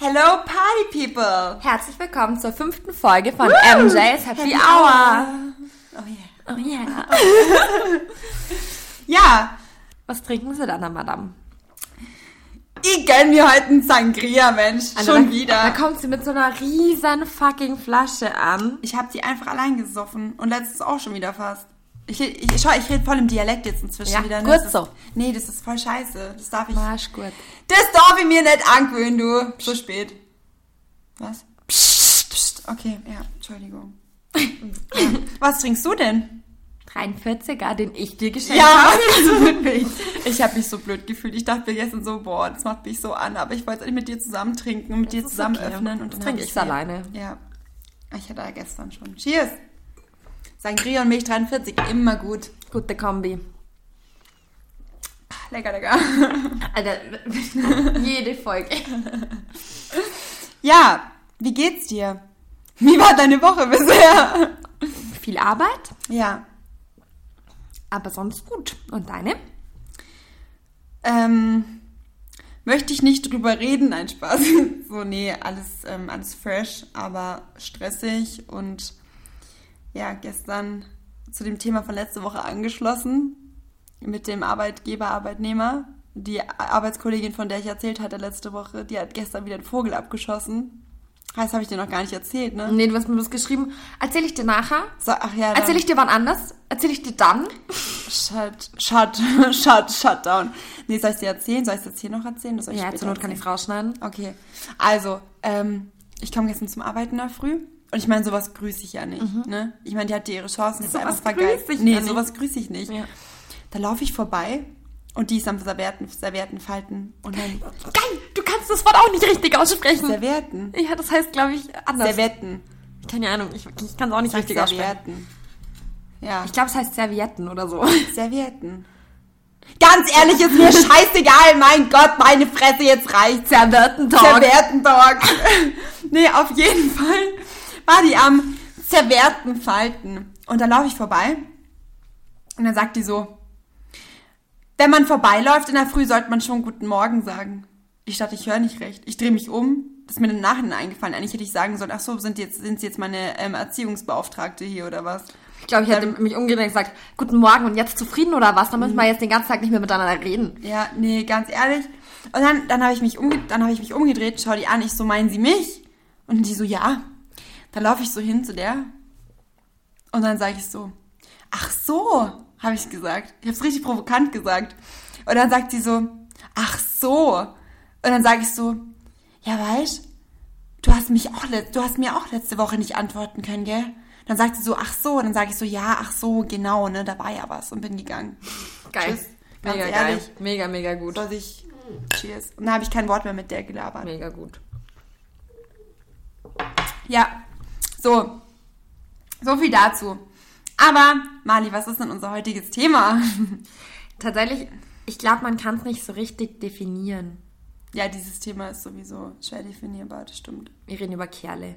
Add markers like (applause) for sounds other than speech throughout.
Hello Party People! Herzlich willkommen zur fünften Folge von MJ's Happy, Hour. Oh yeah. Oh yeah. (laughs) Ja, Was trinken Sie dann, Madame? ich gönn mir heute einen Sangria, Mensch. Also Schon da, wieder. Da kommt sie mit so einer riesen fucking Flasche an. ich habe die einfach allein gesoffen und letztes auch schon wieder fast. Ich, ich, schau, ich rede voll im Dialekt jetzt inzwischen Ja, wieder. gut Das ist, so. Nee, das ist voll scheiße. Das darf ich. Marsch gut. Das darf ich mir nicht angewöhnen, du. So spät. Was? Psst, psst. Okay, ja, Entschuldigung. ja. Was trinkst du denn? 43er, den ich dir geschenkt Ja. habe. (laughs) Milch. Ich habe mich so blöd gefühlt. Ich dachte mir gestern so, boah, das macht mich so an. Aber ich wollte es mit dir zusammen trinken und mit dir ist zusammen okay. öffnen. Und Das trinke ich sie- alleine. Ja. Ich hatte ja gestern schon. Cheers! Sangria und Milch 43, immer gut. Gute Kombi. Lecker, lecker. (laughs) Alter, (laughs) jede Folge. Ja, wie geht's dir? Wie war deine Woche bisher? Viel Arbeit, Ja. aber sonst gut. Und deine? Ähm, möchte ich nicht drüber reden, nein, Spaß. (laughs) So, nee, alles, ähm, alles fresh, aber stressig und ja, gestern zu dem Thema von letzter Woche angeschlossen mit dem Arbeitgeber, Arbeitnehmer. Die Arbeitskollegin, von der ich erzählt hatte letzte Woche, die hat gestern wieder einen Vogel abgeschossen. Das habe ich dir noch gar nicht erzählt, ne? Nee, du hast mir das geschrieben. Erzähl ich dir nachher? So, ach ja, dann- Erzähl ich dir wann anders? Erzähl ich dir dann? Shut, shut, (laughs) shut, shut down. Nee, soll ich dir erzählen? Soll ich es jetzt hier noch erzählen? Ja, zur Not kann erzählen? ich rausschneiden. Okay, also, ähm, ich komme gestern zum Arbeiten in der Früh. Und ich meine, sowas grüße ich ja nicht, ne? Ich meine, die hat ihre Chancen, jetzt Mhm. Sowas einfach vergeigt. Nee, ja sowas grüße ich nicht. Ja. Da laufe ich vorbei und die ist am Servietten, Servietten falten. Und dann, Geil, du kannst das Wort auch nicht richtig aussprechen. Servietten. Ja, das heißt, glaube ich, anders. Servietten. Keine Ahnung, ich, ich kann es auch nicht richtig aussprechen. Servietten. Ja, Ich glaube, es heißt Servietten oder so. Servietten. Ganz ehrlich, ist mir scheißegal. Mein Gott, meine Fresse, jetzt reicht's. Servietten-Talk. Serviettentalk. (laughs) nee, auf jeden Fall war die am Servietten falten. Und da laufe ich vorbei. Und dann sagt die so, wenn man vorbeiläuft in der Früh, sollte man schon guten Morgen sagen. Ich dachte, ich höre nicht recht. Ich drehe mich um. Das ist mir im Nachhinein eingefallen. Eigentlich hätte ich sagen sollen, ach so, sind, jetzt, sind Sie jetzt meine ähm, Erziehungsbeauftragte hier oder was? Ich glaube, ich hätte mich umgedreht und gesagt, guten Morgen und jetzt zufrieden oder was? Dann müssen wir jetzt den ganzen Tag nicht mehr miteinander reden. Ja, nee, ganz ehrlich. Und dann, dann habe ich, mich umge dann hab ich mich umgedreht, schau die an, ich so, meinen Sie mich? Und die so, ja. Dann laufe ich so hin zu der. Und dann sage ich so, ach so, habe ich gesagt. Ich habe es richtig provokant gesagt. Und dann sagt sie so, ach so. Und dann sage ich so, ja, weißt, du hast mich auch, du hast mir auch letzte Woche nicht antworten können, gell? Dann sagt sie so, ach so. Und dann sage ich so, ja, ach so, genau, ne, da war ja was und bin gegangen. Geil. Tschüss. Ganz Mega ehrlich. geil. Mega, mega gut. Soll ich. Cheers. Und dann habe ich kein Wort mehr mit der gelabert. Mega gut. Ja. So. So viel dazu. Aber, Mali, was ist denn unser heutiges Thema? (laughs) Tatsächlich, ich glaube, man kann es nicht so richtig definieren. ja, dieses Thema ist sowieso schwer definierbar, das stimmt. Wir reden über Kerle.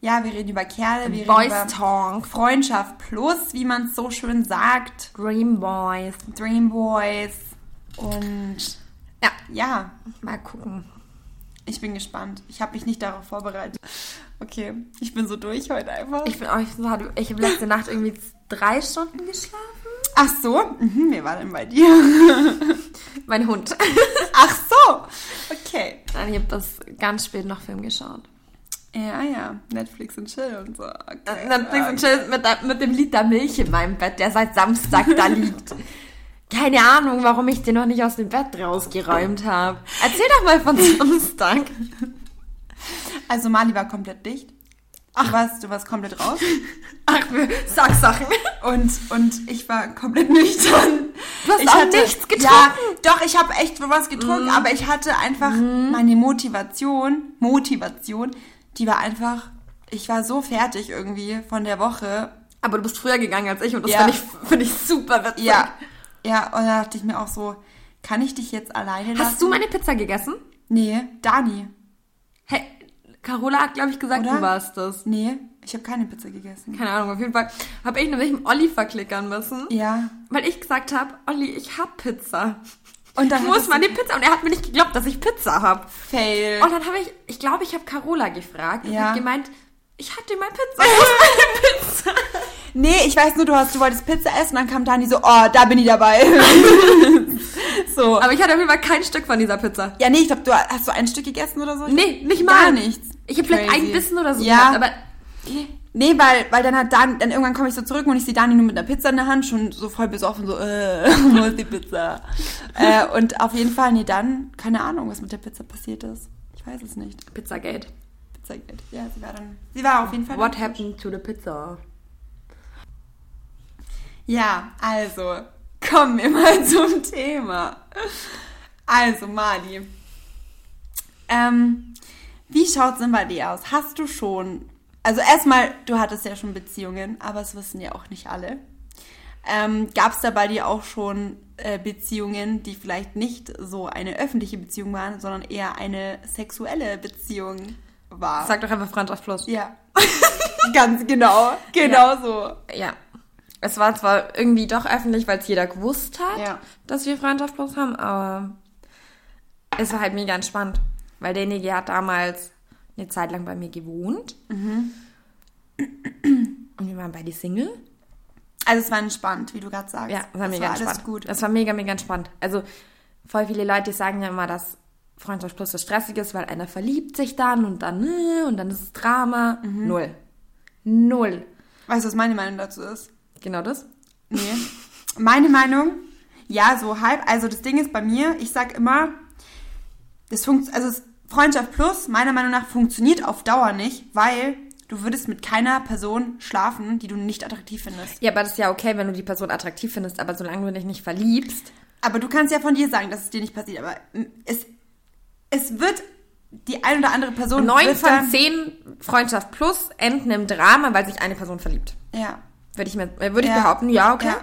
Ja, wir reden über Kerle, wir Boys reden über Talk. Freundschaft plus, wie man es so schön sagt. Dream Boys. Dream Boys. Und Ja, ja, mal gucken. Ich bin gespannt. Ich habe mich nicht darauf vorbereitet. Okay, ich bin so durch heute einfach. Ich bin auch so hart. Ich habe letzte Nacht irgendwie drei Stunden geschlafen. Ach so, mhm, wer war denn bei dir? (laughs) Mein Hund. Ach so, okay. Ich habe das ganz spät noch Film geschaut. Ja, ja, Netflix und Chill und so. Okay. Netflix und Chill mit, mit dem Liter Milch in meinem Bett, der seit Samstag da (laughs) liegt. Keine Ahnung, warum ich den noch nicht aus dem Bett rausgeräumt habe. Erzähl doch mal von Samstag. (laughs) Also Mali war komplett dicht. Du warst, du warst komplett raus. (laughs) Ach, sag Sachen. Und, und ich war komplett nüchtern. Du hast ich auch nichts getrunken? Ja, doch, ich habe echt was getrunken, aber ich hatte einfach meine Motivation, Motivation, die war einfach, ich war so fertig irgendwie von der Woche. Aber du bist früher gegangen als ich und das Ja. finde ich, find ich super witzig. Ja, ja, und da dachte ich mir auch so, kann ich dich jetzt alleine lassen? Hast du meine Pizza gegessen? Nee, Dani. Hey, Carola hat, glaube ich, gesagt, Oder? du warst das. Nee, ich habe keine Pizza gegessen. Keine Ahnung, auf jeden Fall habe ich nämlich mit Olli verklickern müssen, Ja. weil ich gesagt habe, Olli, ich hab Pizza. Und dann hattest du- meine Pizza? Und er hat mir nicht geglaubt, dass ich Pizza habe. Fail. Und dann habe ich, ich ich glaube, ich habe Carola gefragt und Ja. habe gemeint, ich hatte mal Pizza. (laughs) Wo ist meine Pizza? Nee, ich weiß nur, du, hast, du wolltest Pizza essen, dann kam Dani so, oh, da bin ich dabei. (laughs) so. Aber ich hatte auf jeden Fall kein Stück von dieser Pizza. Ja, nee, ich glaube, du hast so ein Stück gegessen oder so? Nee, nicht mal. Gar nichts. Ich habe vielleicht ein Bissen oder so Ja. gehabt, aber Nee, weil, weil dann hat Dan, dann irgendwann komme ich so zurück und ich sehe Dani nur mit einer Pizza in der Hand, schon so voll besoffen, so, äh, (laughs) wo ist die Pizza? äh, und auf jeden Fall, nee, dann, keine Ahnung, was mit der Pizza passiert ist. Ich weiß es nicht. Pizzagate. Pizzagate. Ja, sie war dann, sie war auf jeden Fall. What happened to the pizza? Ja, also, kommen wir mal (laughs) zum Thema. Also, Mali. Ähm, wie schaut's denn bei dir aus? Hast du schon, also erstmal, du hattest ja schon Beziehungen, aber es wissen ja auch nicht alle. Ähm, gab's da bei dir auch schon äh, Beziehungen, die vielleicht nicht so eine öffentliche Beziehung waren, sondern eher eine sexuelle Beziehung war? Sag doch einfach Freundschaft plus. ja, (laughs) ganz genau, genau so. Ja. Es war zwar irgendwie doch öffentlich, weil es jeder gewusst hat, Ja. dass wir Freundschaft plus haben, aber es war halt mega entspannt. Weil derjenige hat damals eine Zeit lang bei mir gewohnt. Mhm. Und wir waren beide Single. Also es war entspannt, wie du gerade sagst. Ja, das war mega alles entspannt. gut. Das war mega, mega entspannt. Also voll viele Leute sagen ja immer, dass Freundschaft plus so stressig ist, weil einer verliebt sich dann und dann äh, und dann ist es Drama. Mhm. Null. Null. Weißt du, was meine Meinung dazu ist? Genau das? Nee. Meine Meinung, ja, so halb. Also das Ding ist bei mir, ich sag immer, das funkt, also Freundschaft Plus, meiner Meinung nach, funktioniert auf Dauer nicht, weil du würdest mit keiner Person schlafen, die du nicht attraktiv findest. Ja, aber das ist ja okay, wenn du die Person attraktiv findest, aber solange du dich nicht verliebst. Aber du kannst ja von dir sagen, dass es dir nicht passiert, aber es, es wird die ein oder andere Person. Neun von zehn Freundschaft plus enden im Drama, weil sich eine Person verliebt. Ja, Würde ich, mir, äh, würde ich Ja. behaupten, ja, okay. Ja.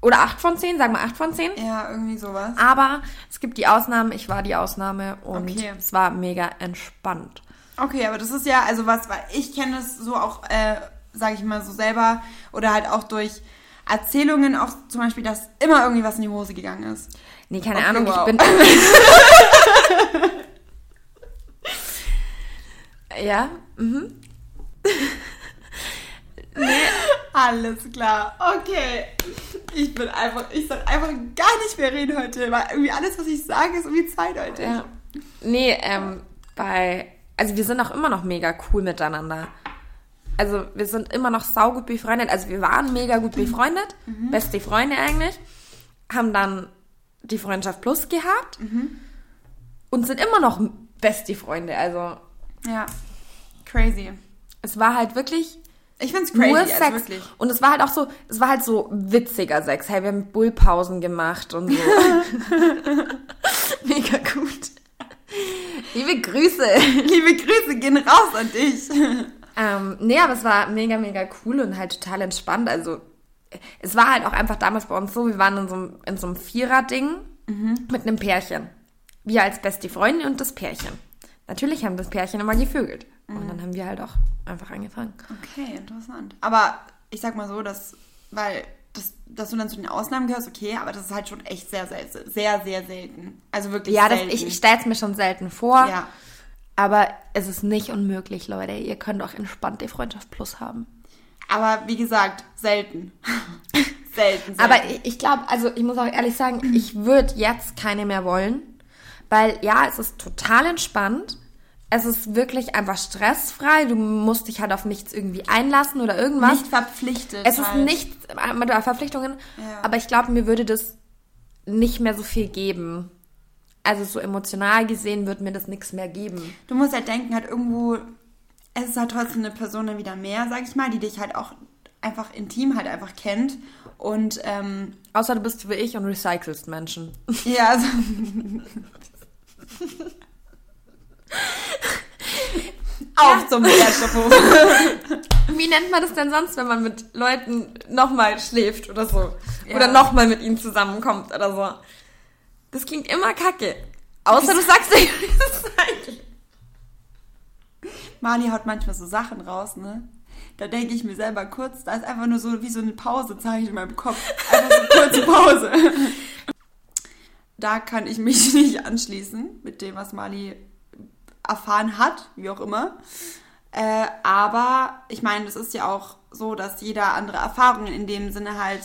Oder acht von zehn, sagen wir acht von zehn. ja, irgendwie sowas. Aber es gibt die Ausnahmen, ich war die Ausnahme und Okay. es war mega entspannt. Okay, aber das ist ja, also was, weil ich kenne es so auch, äh, sage ich mal so selber, oder halt auch durch Erzählungen auch zum Beispiel, dass immer irgendwie was in die Hose gegangen ist. Nee, keine Okay, Ahnung, wow. ich bin. (laughs) ja, mhm. (laughs) Alles klar, okay. Ich bin einfach, ich soll einfach gar nicht mehr reden heute, weil irgendwie alles, was ich sage, ist irgendwie zweideutig. Ja. Nee, ähm, bei. Also wir sind auch immer noch mega cool miteinander. Also wir sind immer noch saugut befreundet. Also wir waren mega gut befreundet. Beste Freunde eigentlich. Haben dann die Freundschaft Plus gehabt. Und sind immer noch beste Freunde. Also Ja, crazy. es war halt wirklich Ich find's crazy, nur also Sex. wirklich. Und es war halt auch so, es war halt so witziger Sex. Hey, wir haben Bullpausen gemacht und so. (laughs) Mega gut. Liebe Grüße. Liebe Grüße gehen raus an dich. Ähm, nee, aber es war mega, mega cool und halt total entspannt. Also, es war halt auch einfach damals bei uns so, wir waren in so einem, in so einem Vierer-Ding mit einem Pärchen. Wir als beste Freunde und das Pärchen. Natürlich haben das Pärchen immer gevögelt. Und dann haben wir halt auch einfach angefangen. Okay, interessant. Aber ich sag mal so, dass, weil, das, dass du dann zu den Ausnahmen gehörst, okay, aber das ist halt schon echt sehr, sehr, sehr, sehr selten. Also wirklich Ja, selten. ich, ich stelle es mir schon selten vor. Ja. Aber es ist nicht unmöglich, Leute. Ihr könnt auch entspannte Freundschaft Plus haben. Aber wie gesagt, selten. (laughs) selten, selten. Aber ich, ich glaube, also ich muss auch ehrlich sagen, ich würde jetzt keine mehr wollen. Weil ja, es ist total entspannt. Es ist wirklich einfach stressfrei. Du musst dich halt auf nichts irgendwie einlassen oder irgendwas. nicht verpflichtet. es ist halt. nicht mit Verpflichtungen. Ja. Aber ich glaube, mir würde das nicht mehr so viel geben. Also so emotional gesehen wird mir das nichts mehr geben. Du musst halt denken, halt irgendwo, es ist halt trotzdem eine Person wieder mehr, sag ich mal, die dich halt auch einfach intim halt einfach kennt. Und ähm, Außer du bist wie ich und recycelst Menschen. ja, also. (laughs) (laughs) Auf zum Wertstoffhof. (laughs) Wie nennt man das denn sonst, wenn man mit Leuten nochmal schläft oder so? Ja. Oder nochmal mit ihnen zusammenkommt oder so? Das klingt immer kacke. Außer du sagst (laughs) recyceln. Mali haut manchmal so Sachen raus, ne? Da denke ich mir selber kurz, da ist einfach nur so wie so eine Pausezeichen in meinem Kopf. Einfach so kurze Pause. (laughs) Da kann ich mich nicht anschließen mit dem, was Mali erfahren hat, wie auch immer. Äh, aber ich meine, es ist ja auch so, dass jeder andere Erfahrungen in dem Sinne halt,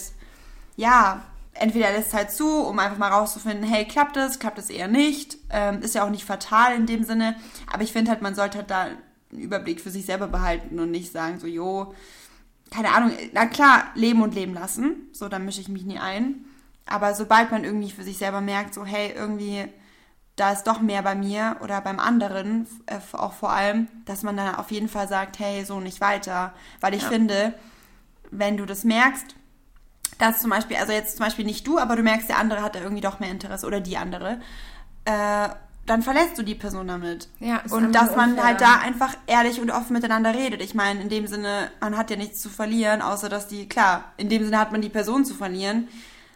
ja, entweder lässt halt zu, um einfach mal rauszufinden, hey, klappt es, klappt es eher nicht. Ähm, ist ja auch nicht fatal in dem Sinne. Aber ich finde halt, man sollte halt da einen Überblick für sich selber behalten und nicht sagen, so, jo, keine Ahnung, na klar, leben und leben lassen. So, da mische ich mich nie ein. Aber sobald man irgendwie für sich selber merkt, so, hey, irgendwie, da ist doch mehr bei mir oder beim anderen, äh, auch vor allem, dass man dann auf jeden Fall sagt, hey, so nicht weiter. Weil ich Ja. finde, wenn du das merkst, dass zum Beispiel, also jetzt zum Beispiel nicht du, aber du merkst, der andere hat da irgendwie doch mehr Interesse oder die andere, äh, dann verlässt du die Person damit. Ja, und dass man unfair halt da einfach ehrlich und offen miteinander redet. Ich meine, in dem Sinne, man hat ja nichts zu verlieren, außer dass die, klar, in dem Sinne hat man die Person zu verlieren,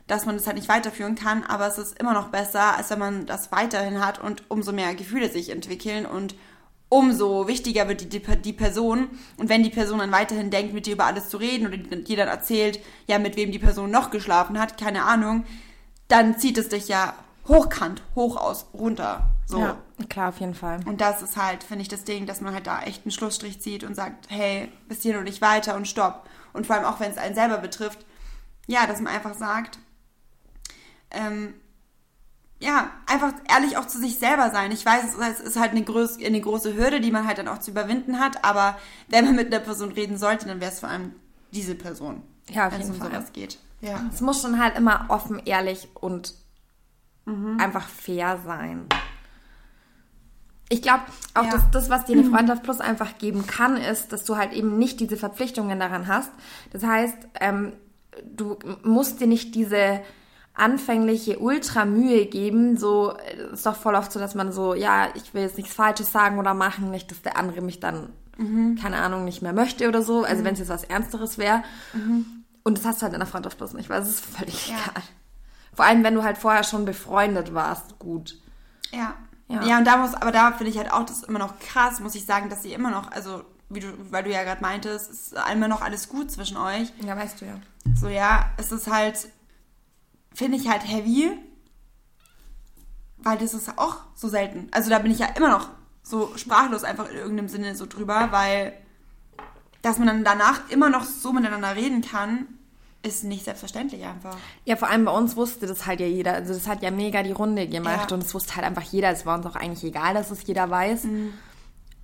dass man das halt nicht weiterführen kann, aber es ist immer noch besser, als wenn man das weiterhin hat und umso mehr Gefühle sich entwickeln und umso wichtiger wird die, die, die Person. Und wenn die Person dann weiterhin denkt, mit dir über alles zu reden oder dir dann erzählt, ja, mit wem die Person noch geschlafen hat, keine Ahnung, dann zieht es dich ja hochkant, hoch aus, runter. So. Ja, klar, auf jeden Fall. Und das ist halt, finde ich, das Ding, dass man halt da echt einen Schlussstrich zieht und sagt, hey, bis hierhin und nicht weiter und stopp. Und vor allem auch, wenn es einen selber betrifft, ja, dass man einfach sagt, ähm, ja, einfach ehrlich auch zu sich selber sein. Ich weiß, es ist halt eine, groß, eine große Hürde, die man halt dann auch zu überwinden hat, aber wenn man mit einer Person reden sollte, dann wäre es vor allem diese Person. Ja, wenn es um Fall. sowas geht. Ja. Es muss schon halt immer offen, ehrlich und einfach fair sein. Ich glaube, auch Ja. das, das, was dir eine (clears throat) Freundschaft Plus einfach geben kann, ist, dass du halt eben nicht diese Verpflichtungen daran hast. Das heißt, ähm, du musst dir nicht diese anfängliche Ultramühe geben. So äh, ist doch voll oft so, dass man so, ja, ich will jetzt nichts Falsches sagen oder machen, nicht, dass der andere mich dann, keine Ahnung, nicht mehr möchte oder so. Also wenn es jetzt was Ernsteres wäre. Und das hast du halt in der Freundschaft Plus nicht, weil es ist völlig Ja. egal. Vor allem, wenn du halt vorher schon befreundet warst, gut. Ja. Ja. ja. und da muss, aber da finde ich halt auch das immer noch krass, muss ich sagen, dass sie immer noch, also wie du, weil du ja gerade meintest, ist immer noch alles gut zwischen euch. Ja, weißt du ja. So ja, es ist halt, finde ich halt heavy, weil das ist auch so selten. Also da bin ich ja immer noch so sprachlos einfach in irgendeinem Sinne so drüber, weil dass man dann danach immer noch so miteinander reden kann, ist nicht selbstverständlich einfach. Ja, vor allem bei uns wusste das halt ja jeder. Also das hat ja mega die Runde gemacht Ja. und es wusste halt einfach jeder. Es war uns auch eigentlich egal, dass es jeder weiß.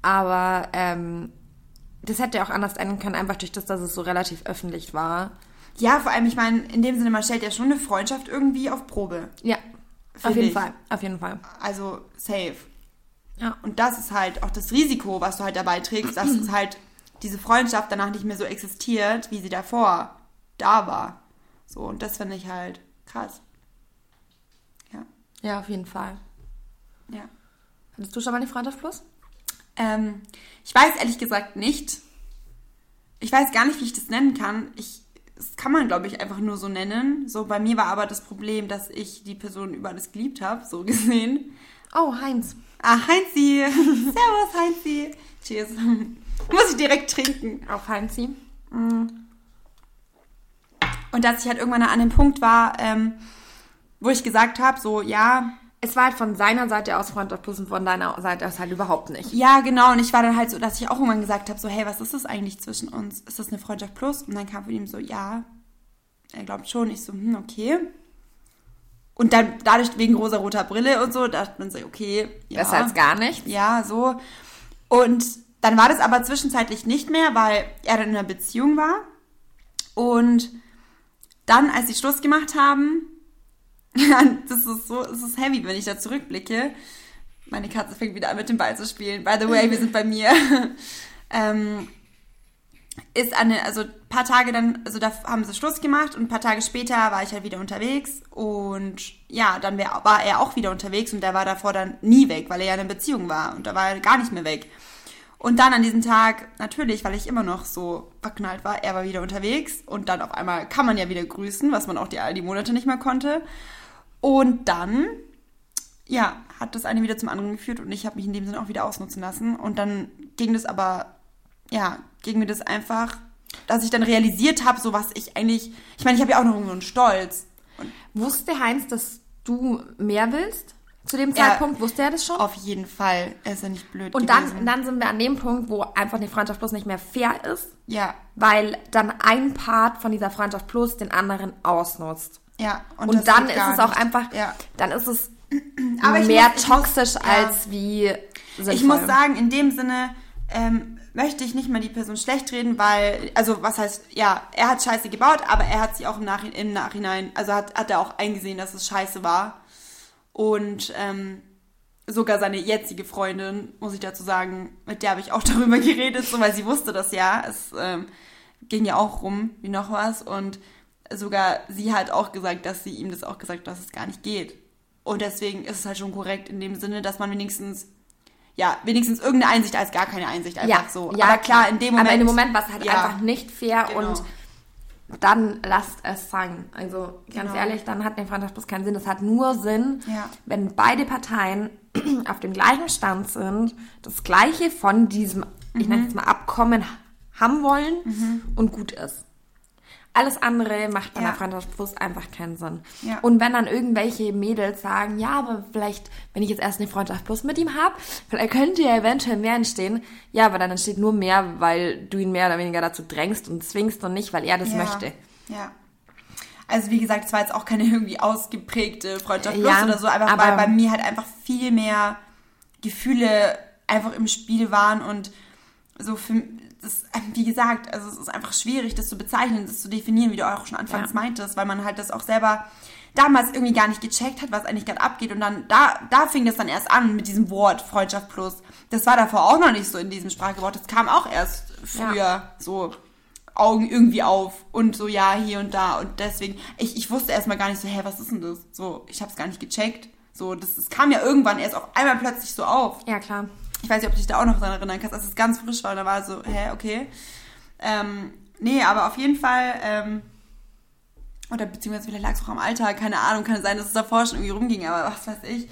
Aber ähm, das hätte ja auch anders enden können, einfach durch das, dass es so relativ öffentlich war. Ja, vor allem, ich meine, in dem Sinne, man stellt ja schon eine Freundschaft irgendwie auf Probe. Ja, auf jeden ich. Fall. Auf jeden Fall. Also safe. Ja. Und das ist halt auch das Risiko, was du halt dabei trägst, dass (clears throat) es halt diese Freundschaft danach nicht mehr so existiert, wie sie davor da war. So, und das finde ich halt krass. Ja. Ja, auf jeden Fall. Ja. Hattest du schon mal die Freundschaft Plus? Ähm, ich weiß ehrlich gesagt nicht. Ich weiß gar nicht, wie ich das nennen kann. Ich, das kann man, glaube ich, einfach nur so nennen. So, bei mir war aber das Problem, dass ich die Person über alles geliebt habe, so gesehen. Oh, Heinz. Ah, Heinzi. Servus, Heinzi. Cheers. Muss ich direkt trinken. Auf Heinzi. Und dass ich halt irgendwann an dem Punkt war, ähm, wo ich gesagt habe, so, ja, Es war halt von seiner Seite aus Freundschaft Plus und von deiner Seite aus halt überhaupt nicht. ja, genau. Und ich war dann halt so, dass ich auch irgendwann gesagt habe, so, hey, was ist das eigentlich zwischen uns? Ist das eine Freundschaft plus? Und dann kam von ihm so, ja, er glaubt schon. Ich so, hm, okay. Und dann dadurch wegen rosa-roter Brille und so, dachte man so, okay, ja. Besser als gar nichts. Ja, so. Und dann war das aber zwischenzeitlich nicht mehr, weil er dann in einer Beziehung war. Und dann, als sie Schluss gemacht haben, das ist so, es ist heavy, wenn ich da zurückblicke. Meine Katze fängt wieder an, mit dem Ball zu spielen. By the way, wir sind bei mir. (laughs) ähm, ist eine, also ein paar Tage dann, also da haben sie Schluss gemacht und ein paar Tage später war ich halt wieder unterwegs und ja, dann wär, war er auch wieder unterwegs und der war davor dann nie weg, weil er ja in einer Beziehung war und da war er gar nicht mehr weg. Und dann an diesem Tag, natürlich, weil ich immer noch so verknallt war, er war wieder unterwegs und dann auf einmal kann man ja wieder grüßen, was man auch die, all die Monate nicht mehr konnte. Und dann, ja, hat das eine wieder zum anderen geführt und ich habe mich in dem Sinne auch wieder ausnutzen lassen. Und dann ging das aber, ja, ging mir das einfach, dass ich dann realisiert habe, so was ich eigentlich, ich meine, ich habe ja auch noch so einen Stolz. Und Wusste Heinz, dass du mehr willst? Zu dem Zeitpunkt wusste er das schon. Auf jeden Fall. Er ist ja nicht blöd Und gewesen. dann, dann sind wir an dem Punkt, wo einfach eine Freundschaft plus nicht mehr fair ist, ja, weil dann ein Part von dieser Freundschaft plus den anderen ausnutzt. Ja. Und, das dann ist es auch nicht. einfach, Ja. dann ist es (clears throat) Aber mehr muss- ich muss- toxisch ja. als wie sinnvoll. Ich muss sagen, in dem Sinne ähm, möchte ich nicht mal die Person schlecht reden, weil, also was heißt, ja, er hat Scheiße gebaut, aber er hat sie auch im, Nachhi im Nachhinein, also hat, hat er auch eingesehen, dass es Scheiße war. Und ähm, sogar seine jetzige Freundin, muss ich dazu sagen, mit der habe ich auch (laughs) darüber geredet, so weil sie wusste das ja. Es ähm, ging ja auch rum wie noch was. Und sogar sie hat auch gesagt, dass sie ihm das auch gesagt hat, dass es gar nicht geht. Und deswegen ist es halt schon korrekt in dem Sinne, dass man wenigstens, ja, wenigstens irgendeine Einsicht als gar keine Einsicht einfach ja, so. Ja, Aber klar, in dem Moment. Aber in dem Moment war es halt ja, einfach nicht fair genau. und dann lasst es sein. Also ganz Genau. ehrlich, dann hat der Freundschaft plus keinen Sinn. Es hat nur Sinn, Ja. wenn beide Parteien (clears throat) auf dem gleichen Stand sind, das Gleiche von diesem, ich Mhm. nenne es mal Abkommen haben wollen und gut ist. Alles andere macht bei Ja. einer Freundschaft plus einfach keinen Sinn. Ja. Und wenn dann irgendwelche Mädels sagen, ja, aber vielleicht, wenn ich jetzt erst eine Freundschaft plus mit ihm habe, vielleicht könnte ja eventuell mehr entstehen. Ja, aber dann entsteht nur mehr, weil du ihn mehr oder weniger dazu drängst und zwingst und nicht, weil er das ja, möchte. Ja. Also wie gesagt, es war jetzt auch keine irgendwie ausgeprägte Freundschaft plus Ja, oder so, einfach aber- weil bei mir halt einfach viel mehr Gefühle einfach im Spiel waren und so für das, wie gesagt, also es ist einfach schwierig, das zu bezeichnen, das zu definieren, wie du auch schon anfangs Ja. meintest, weil man halt das auch selber damals irgendwie gar nicht gecheckt hat, was eigentlich gerade abgeht. Und dann da da fing das dann erst an mit diesem Wort Freundschaft plus. Das war davor auch noch nicht so in diesem Sprachgewort, das kam auch erst früher so Augen irgendwie auf und so ja hier und da. Und deswegen ich, ich wusste erstmal gar nicht so hä was ist denn das? So ich habe es gar nicht gecheckt. So das, das kam ja irgendwann erst auf einmal plötzlich so auf. Ja, klar. Ich weiß nicht, ob du dich da auch noch dran erinnern kannst, als es ganz frisch war. Und da war so, hä, okay. Ähm, nee, aber auf jeden Fall, ähm, oder beziehungsweise vielleicht lag es auch am Alter, keine Ahnung, kann sein, dass es davor schon irgendwie rumging, aber was weiß ich.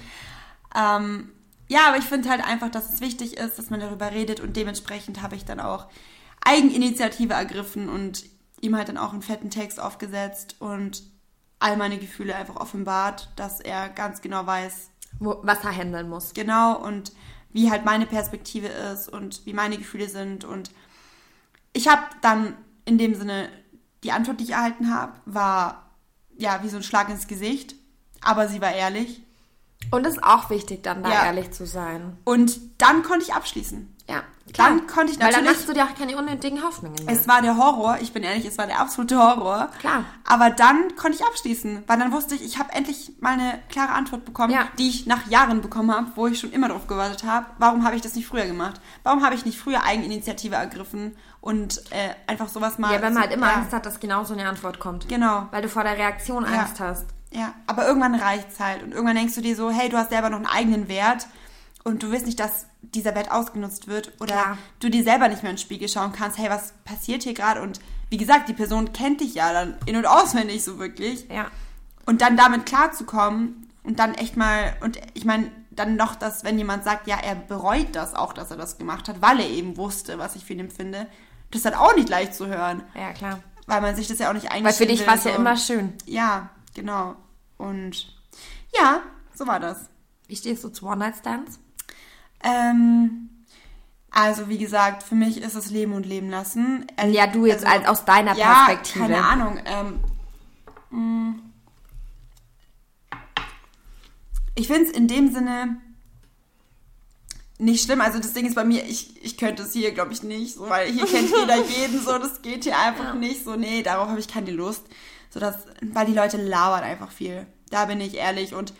Ähm, ja, aber ich finde halt einfach, dass es wichtig ist, dass man darüber redet und dementsprechend habe ich dann auch Eigeninitiative ergriffen und ihm halt dann auch einen fetten Text aufgesetzt und all meine Gefühle einfach offenbart, dass er ganz genau weiß, Wo, was er handeln muss. genau und wie halt meine Perspektive ist und wie meine Gefühle sind und ich habe dann in dem Sinne die Antwort, die ich erhalten habe, war ja wie so ein Schlag ins Gesicht, aber sie war ehrlich Und es ist auch wichtig, dann da Ja. ehrlich zu sein. und dann konnte ich abschließen. Ja, Dann konnte ich Weil dann natürlich- machst du dir auch keine unnötigen Hoffnungen mehr. Es war der Horror, ich bin ehrlich, es war der absolute Horror. Klar. Aber dann konnte ich abschließen, weil dann wusste ich, ich habe endlich mal eine klare Antwort bekommen, Ja. die ich nach Jahren bekommen habe, wo ich schon immer drauf gewartet habe. Warum habe ich das nicht früher gemacht? Warum habe ich nicht früher Eigeninitiative ergriffen und äh, einfach sowas mal. ja, wenn man halt immer ja, Angst hat, dass genau so eine Antwort kommt. Genau. Weil du vor der Reaktion Ja. Angst hast. Ja, aber irgendwann reicht's halt. Und irgendwann denkst du dir so, hey, du hast selber noch einen eigenen Wert und du willst nicht, dass dieser Wert ausgenutzt wird oder Klar. du dir selber nicht mehr ins Spiegel schauen kannst, hey, was passiert hier gerade? Und wie gesagt, die Person kennt dich ja dann in- und auswendig so wirklich. Ja. Und dann damit klarzukommen und dann echt mal, und ich meine, dann noch, dass wenn jemand sagt, ja, er bereut das auch, dass er das gemacht hat, weil er eben wusste, was ich für ihn empfinde, das ist halt auch nicht leicht zu hören, Ja, klar. weil man sich das ja auch nicht eingestehen Weil für dich war es ja immer schön. Ja, genau. Und ja, so war das. Wie stehst du zu One-Night-Stands? Ähm, also wie gesagt, für mich ist es Leben und Leben lassen. Äh, Ja, du jetzt als aus deiner ja, Perspektive. keine Ahnung. Ähm, mh. ich finde es in dem Sinne nicht schlimm. Also das Ding ist bei mir, ich, ich könnte es hier, glaube ich, nicht, so, weil hier kennt jeder (laughs) jeden so, das geht hier einfach nicht so. Nee, darauf habe ich keine Lust. So dass, weil die Leute labern einfach viel. Da bin ich ehrlich. Und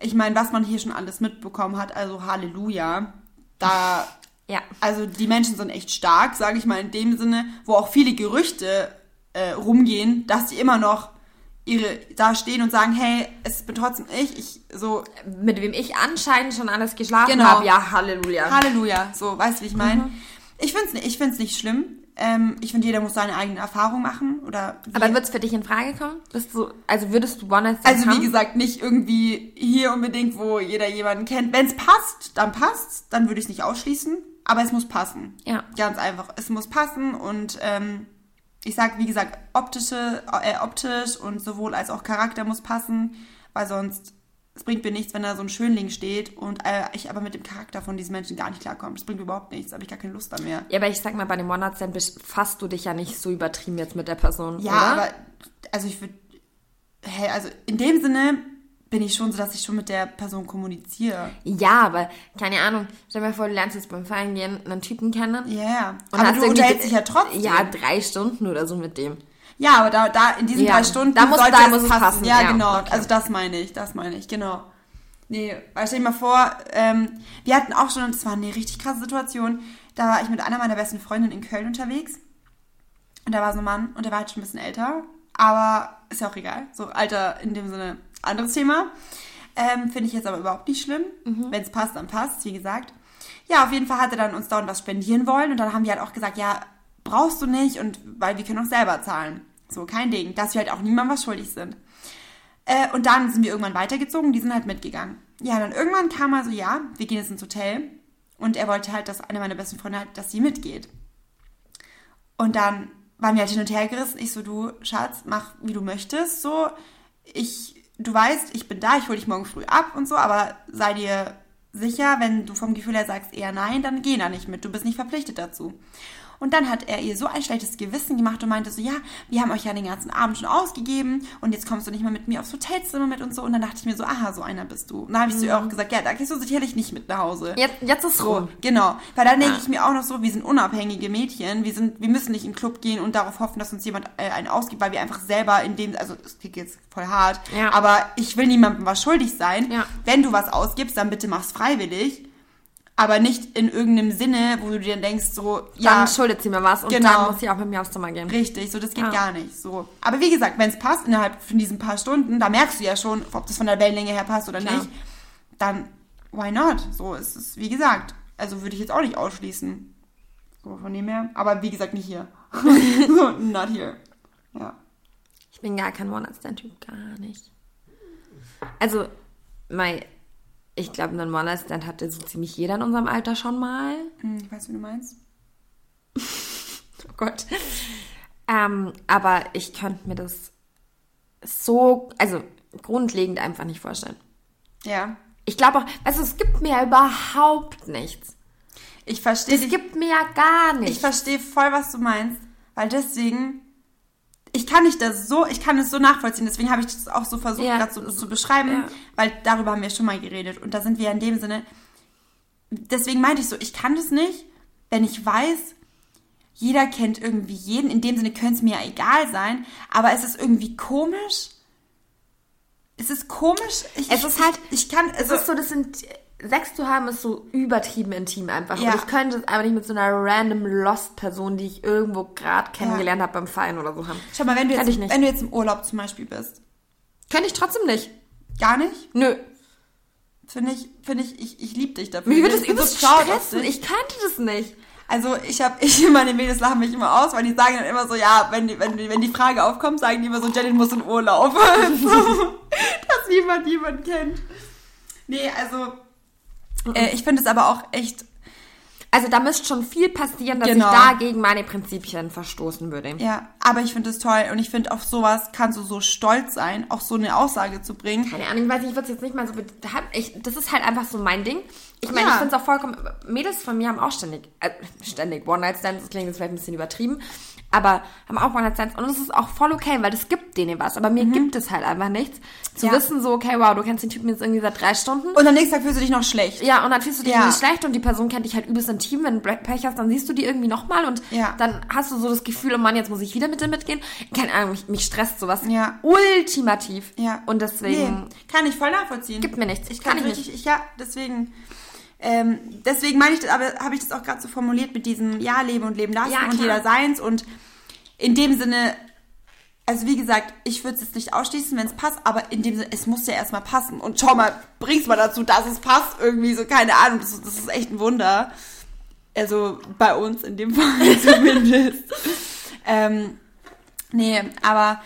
ich meine, was man hier schon alles mitbekommen hat, also Halleluja. Da Ja. also die Menschen sind echt stark, sage ich mal in dem Sinne, wo auch viele Gerüchte äh, rumgehen, dass die immer noch ihre da stehen und sagen, hey, es bin trotzdem ich, ich so Mit wem ich anscheinend schon alles geschlafen Genau. habe. Ja, Halleluja. Halleluja, so, weißt du, wie ich meine? Mhm. Ich find's nicht, ich find's nicht schlimm. Ähm, ich finde, jeder muss seine eigene Erfahrung machen oder wie, Aber wird es für dich in Frage kommen? Du, also würdest du One-Night-Stands also wie haben? gesagt, nicht irgendwie hier unbedingt, wo jeder jemanden kennt. Wenn es passt, dann passt's, dann würde ich es nicht ausschließen, aber es muss passen. Ja. Ganz einfach. Es muss passen und ähm, ich sag, wie gesagt, optische, äh, optisch und sowohl als auch Charakter muss passen, weil sonst es bringt mir nichts, wenn da so ein Schönling steht und äh, ich aber mit dem Charakter von diesen Menschen gar nicht klarkomme. Das bringt mir überhaupt nichts, habe ich gar keine Lust da mehr. Ja, aber ich sag mal, bei dem One-Night-Stand befasst du dich ja nicht so übertrieben jetzt mit der Person, Ja, oder? aber also ich würde, hey, also in dem Sinne bin ich schon so, dass ich schon mit der Person kommuniziere. Ja, aber keine Ahnung. Stell dir mal vor, du lernst jetzt beim Feiern gehen einen Typen kennen. Ja. Und aber du unterhältst dich ja trotzdem. Ja, drei Stunden oder so mit dem. Ja, aber da, da in diesen Ja, drei Stunden da muss- sollte da es muss es passen. passen, Ja, ja, genau. okay. Also das meine ich, das meine ich, genau. Nee, weil stell dir mal vor, ähm, wir hatten auch schon, das war eine richtig krasse Situation, da war ich mit einer meiner besten Freundinnen in Köln unterwegs. Und da war so ein Mann und der war halt schon ein bisschen älter, aber ist ja auch egal. So Alter in dem Sinne, anderes Thema. Ähm, Finde ich jetzt aber überhaupt nicht schlimm. Wenn es passt, dann passt wie gesagt. Ja, auf jeden Fall hat er dann uns dauernd was spendieren wollen und dann haben wir halt auch gesagt, ja, brauchst du nicht und weil wir können auch selber zahlen. So, kein Ding, dass wir halt auch niemandem was schuldig sind. Äh, und dann sind wir irgendwann weitergezogen, die sind halt mitgegangen. Ja, dann irgendwann kam er so, ja, wir gehen jetzt ins Hotel und er wollte halt, dass eine meiner besten Freunde halt, dass sie mitgeht. Und dann waren wir halt hin und her gerissen. Ich so, du, Schatz, mach wie du möchtest. So, ich, du weißt, ich bin da, ich hole dich morgen früh ab und so, aber sei dir sicher, wenn du vom Gefühl her sagst eher nein, dann geh da nicht mit. Du bist nicht verpflichtet dazu. Und dann hat er ihr so ein schlechtes Gewissen gemacht und meinte so, ja, wir haben euch ja den ganzen Abend schon ausgegeben und jetzt kommst du nicht mal mit mir aufs Hotelzimmer mit und so. Und dann dachte ich mir so, aha, so einer bist du. Und dann habe ich zu ihr auch gesagt, ja, da gehst du sicherlich nicht mit nach Hause. Jetzt, jetzt ist So, rum. genau. Weil dann denke Ja. ich mir auch noch so, wir sind unabhängige Mädchen, wir sind, wir müssen nicht in den Club gehen und darauf hoffen, dass uns jemand äh, einen ausgibt, weil wir einfach selber in dem, also das klingt jetzt voll hart, Ja. aber ich will niemandem was schuldig sein. Ja. Wenn du was ausgibst, dann bitte mach's freiwillig, aber nicht in irgendeinem Sinne, wo du dir denkst so, Dann ja, schuldet sie mir was und Genau. dann muss sie auch mit mir aufs Zimmer gehen. Richtig, so das geht Ja. gar nicht. So. Aber wie gesagt, wenn es passt innerhalb von diesen paar Stunden, da merkst du ja schon, ob das von der Wellenlänge her passt oder Klar. nicht, dann why not? So ist es, wie gesagt. Also würde ich jetzt auch nicht ausschließen. So von dem her. Aber wie gesagt, nicht hier. (laughs) so, not here. Ja. Ich bin gar kein One-Night-Stand-Typ, gar nicht. Also, mein, ich glaube, einen One-Night-Stand hatte so ziemlich jeder in unserem Alter schon mal. Hm, Ich weiß, wie du meinst. (laughs) Oh Gott. Ähm, aber ich könnte mir das so, also grundlegend einfach nicht vorstellen. Ja. Ich glaube auch, also es gibt mir ja überhaupt nichts. Ich verstehe Es gibt mir ja gar Ich nichts. verstehe voll, was du meinst, weil deswegen, ich kann nicht das so, ich kann es so nachvollziehen, deswegen habe ich das auch so versucht, Ja, gerade so zu beschreiben, ja. weil darüber haben wir schon mal geredet und da sind wir in dem Sinne, deswegen meinte ich so, ich kann das nicht, wenn ich weiß, jeder kennt irgendwie jeden, in dem Sinne könnte es mir ja egal sein, aber es ist irgendwie komisch. Es ist komisch. Ich, Es ist halt- ich, kann, es also, ist so, das sind, Sex zu haben ist so übertrieben intim einfach. Ja. Und ich könnte es aber nicht mit so einer random Lost-Person, die ich irgendwo gerade kennengelernt habe beim Feiern oder so haben. schau mal, wenn du, jetzt, wenn du jetzt im Urlaub zum Beispiel bist, Könnte ich trotzdem nicht. gar nicht, Nö. Finde ich, finde ich, ich, ich liebe dich dafür. Mich würde bin übelst of stressen. Ich könnte das nicht. Also ich habe, (laughs) ich meine Mädels lachen mich immer aus, weil die sagen dann immer so, ja, wenn die, wenn die, wenn die Frage aufkommt, sagen die immer so, Janet muss in Urlaub. so, (laughs) (laughs) dass niemand jemanden kennt. Nee, also äh, ich finde es aber auch echt, Also da müsste schon viel passieren, dass Genau. ich da gegen meine Prinzipien verstoßen würde. ja, aber ich finde es toll und ich finde auf sowas kannst du so stolz sein, auch so eine Aussage zu bringen. Keine Ahnung, ich weiß nicht, ich würde es jetzt nicht mal so... Ich, das ist halt einfach so mein Ding. Ich meine, Ja. ich finde es auch vollkommen... Mädels von mir haben auch ständig... Äh, ständig One-Night-Stands, das klingt jetzt vielleicht ein bisschen übertrieben. Aber haben auch One-Night-Stands. Und das ist auch voll okay, weil das gibt denen was. Aber mir gibt es halt einfach nichts. Zu Mhm. Ja. wissen so, okay, wow, du kennst den Typen jetzt irgendwie seit drei Stunden. Und am nächsten Tag fühlst du dich noch schlecht. Ja, und dann fühlst du dich Ja. irgendwie schlecht und die Person kennt dich halt übelst intim. Wenn du Pech hast, dann siehst du die irgendwie nochmal und Ja. dann hast du so das Gefühl, oh Mann, jetzt muss ich wieder mit dir mitgehen. Keine Ahnung, mich, mich stresst sowas Ja. ultimativ. Ja. Und deswegen Nee, kann ich voll nachvollziehen. gibt mir nichts. Ich Kann kann ich richtig, ich, ja, deswegen, ähm, deswegen meine ich das, aber habe ich das auch gerade so formuliert mit diesem Ja, leben und leben lassen Ja, und jeder seins und in dem Sinne, also wie gesagt, ich würde es jetzt nicht ausschließen, wenn es passt, aber in dem Sinne, es muss ja erstmal passen und schau mal, bring's mal dazu, dass es passt, irgendwie so, keine Ahnung, das, ist- das ist echt ein Wunder. Also bei uns in dem (laughs) Fall (laughs) zumindest. ähm, nee, aber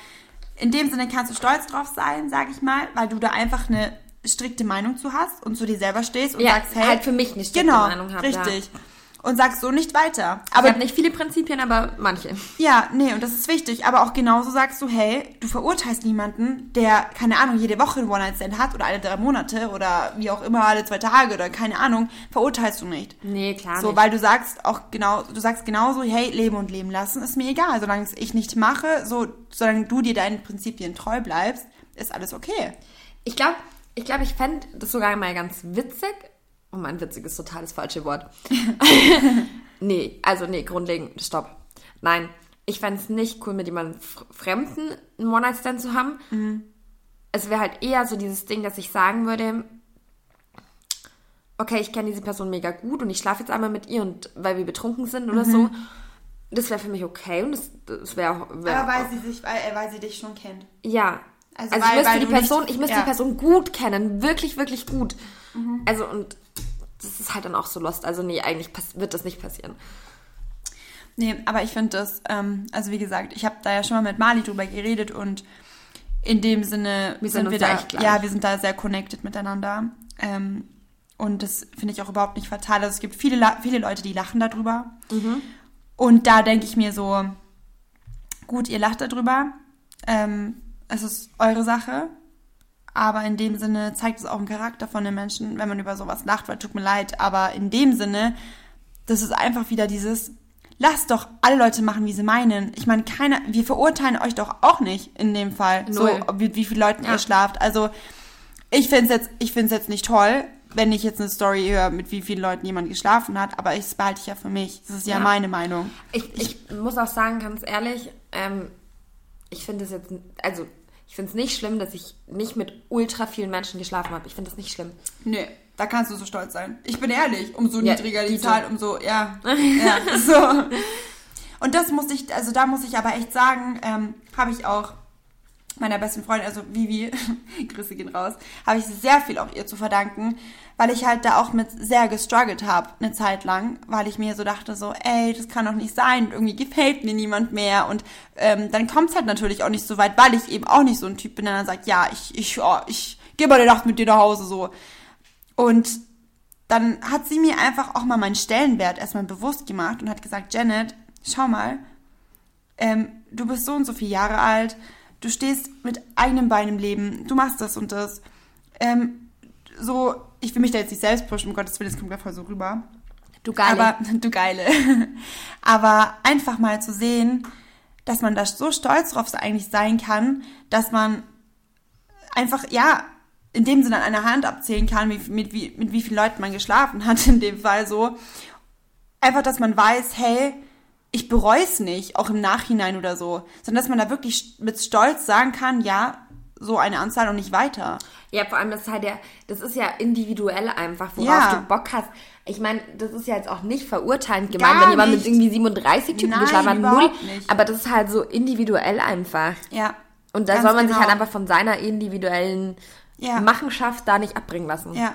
in dem Sinne kannst du stolz drauf sein, sag ich mal, weil du da einfach eine strikte Meinung zu hast und zu dir selber stehst und Ja, sagst, hey, halt für mich eine strikte genau, Meinung hab, richtig. und sagst so nicht weiter. Aber ich habe nicht viele Prinzipien, aber manche. ja, nee, und das ist wichtig. Aber auch genauso sagst du, hey, du verurteilst niemanden, der, keine Ahnung, jede Woche einen One-Night-Stand hat oder alle drei Monate oder wie auch immer, alle zwei Tage oder keine Ahnung, verurteilst du nicht. Nee, klar So, nicht. weil du sagst auch genau, du sagst genauso, hey, leben und leben lassen ist mir egal. Solange es ich nicht mache, so, solange du dir deinen Prinzipien treu bleibst, ist alles okay. Ich glaube, ich, glaub, ich fände das sogar mal ganz witzig. Oh mein, witzig ist total das falsche Wort. (laughs) nee, also nee, grundlegend, stopp. Nein, ich fände es nicht cool, mit jemandem Fremden einen One-Night-Stand zu haben. Es wäre halt eher so dieses Ding, dass ich sagen würde, okay, ich kenne diese Person mega gut und ich schlafe jetzt einmal mit ihr und weil wir betrunken sind oder so. Das wäre für mich okay und das, das wäre wär, Aber weil sie sich, weil, äh, weil sie dich schon kennt. ja. Also Also, weil- ich müsste die du nicht- Person, ich müsste ja. die Person gut kennen, wirklich, wirklich gut. Also und das ist halt dann auch so lost. Also nee, eigentlich wird das nicht passieren. Nee, aber ich finde das, ähm, also wie gesagt, ich habe da ja schon mal mit Mali drüber geredet und in dem Sinne Wir sind uns wir da da, ja, wir sind da sehr connected miteinander. Ähm, und das finde ich auch überhaupt nicht fatal. Also es gibt viele, viele Leute, die lachen darüber. Mhm. Und da denke ich mir so, gut, ihr lacht darüber. Ähm, es ist eure Sache. Aber in dem Sinne zeigt es auch einen Charakter von den Menschen, wenn man über sowas lacht, weil tut mir leid. Aber in dem Sinne, das ist einfach wieder dieses, lasst doch alle Leute machen, wie sie meinen. Ich meine, keiner, wir verurteilen euch doch auch nicht in dem Fall, Null. so wie, wie viele Leuten Ja. ihr schlaft. Also ich finde es jetzt, ich find's jetzt nicht toll, wenn ich jetzt eine Story höre, mit wie vielen Leuten jemand geschlafen hat, aber ich- das behalte ich ja für mich. Das ist ja, Ja. meine Meinung. Ich, ich muss auch sagen, ganz ehrlich, ähm, ich finde es jetzt, also ich finde es nicht schlimm, dass ich nicht mit ultra vielen Menschen geschlafen habe. Ich finde das nicht schlimm. Nee, da kannst du so stolz sein. Ich bin ehrlich, umso Ja, niedriger die. Zahl, umso, ja, (laughs) ja, so. Und das muss ich, also da muss ich aber echt sagen, ähm, habe ich auch meiner besten Freundin, also Vivi, (laughs) Grüße gehen raus, habe ich sehr viel auch ihr zu verdanken, weil ich halt da auch mit sehr gestruggelt habe, eine Zeit lang, weil ich mir so dachte so, ey, das kann doch nicht sein, irgendwie gefällt mir niemand mehr und ähm, dann kommt es halt natürlich auch nicht so weit, weil ich eben auch nicht so ein Typ bin, der dann sagt, ja, ich, ich, oh, ich gehe mal die Nacht mit dir nach Hause, so. Und dann hat sie mir einfach auch mal meinen Stellenwert erstmal bewusst gemacht und hat gesagt, Janet, schau mal, ähm, du bist so und so viele Jahre alt, du stehst mit einem Bein im Leben, du machst das und das. Ähm, so, ich will mich da jetzt nicht selbst pushen, um Gottes Willen, das kommt gerade voll so rüber. Du Geile. Aber, (laughs) du Geile. (laughs) Aber einfach mal zu sehen, dass man da so stolz drauf eigentlich sein kann, dass man einfach, ja, in dem Sinne an einer Hand abzählen kann, wie, mit, wie, mit wie vielen Leuten man geschlafen hat, (laughs) in dem Fall so. Einfach, dass man weiß, hey, ich bereue es nicht, auch im Nachhinein oder so, sondern dass man da wirklich mit Stolz sagen kann, ja, so eine Anzahl und nicht weiter. Ja, vor allem das ist halt ja, das ist ja individuell einfach, worauf Ja. du Bock hast. Ich meine, das ist ja jetzt auch nicht verurteilend gemeint, wenn jemand mit irgendwie 37 Typen Nein, geschlafen hat, null. nicht. Aber das ist halt so individuell einfach. Ja. Und da soll man sich genau. halt einfach von seiner individuellen Ja. Machenschaft da nicht abbringen lassen. Ja.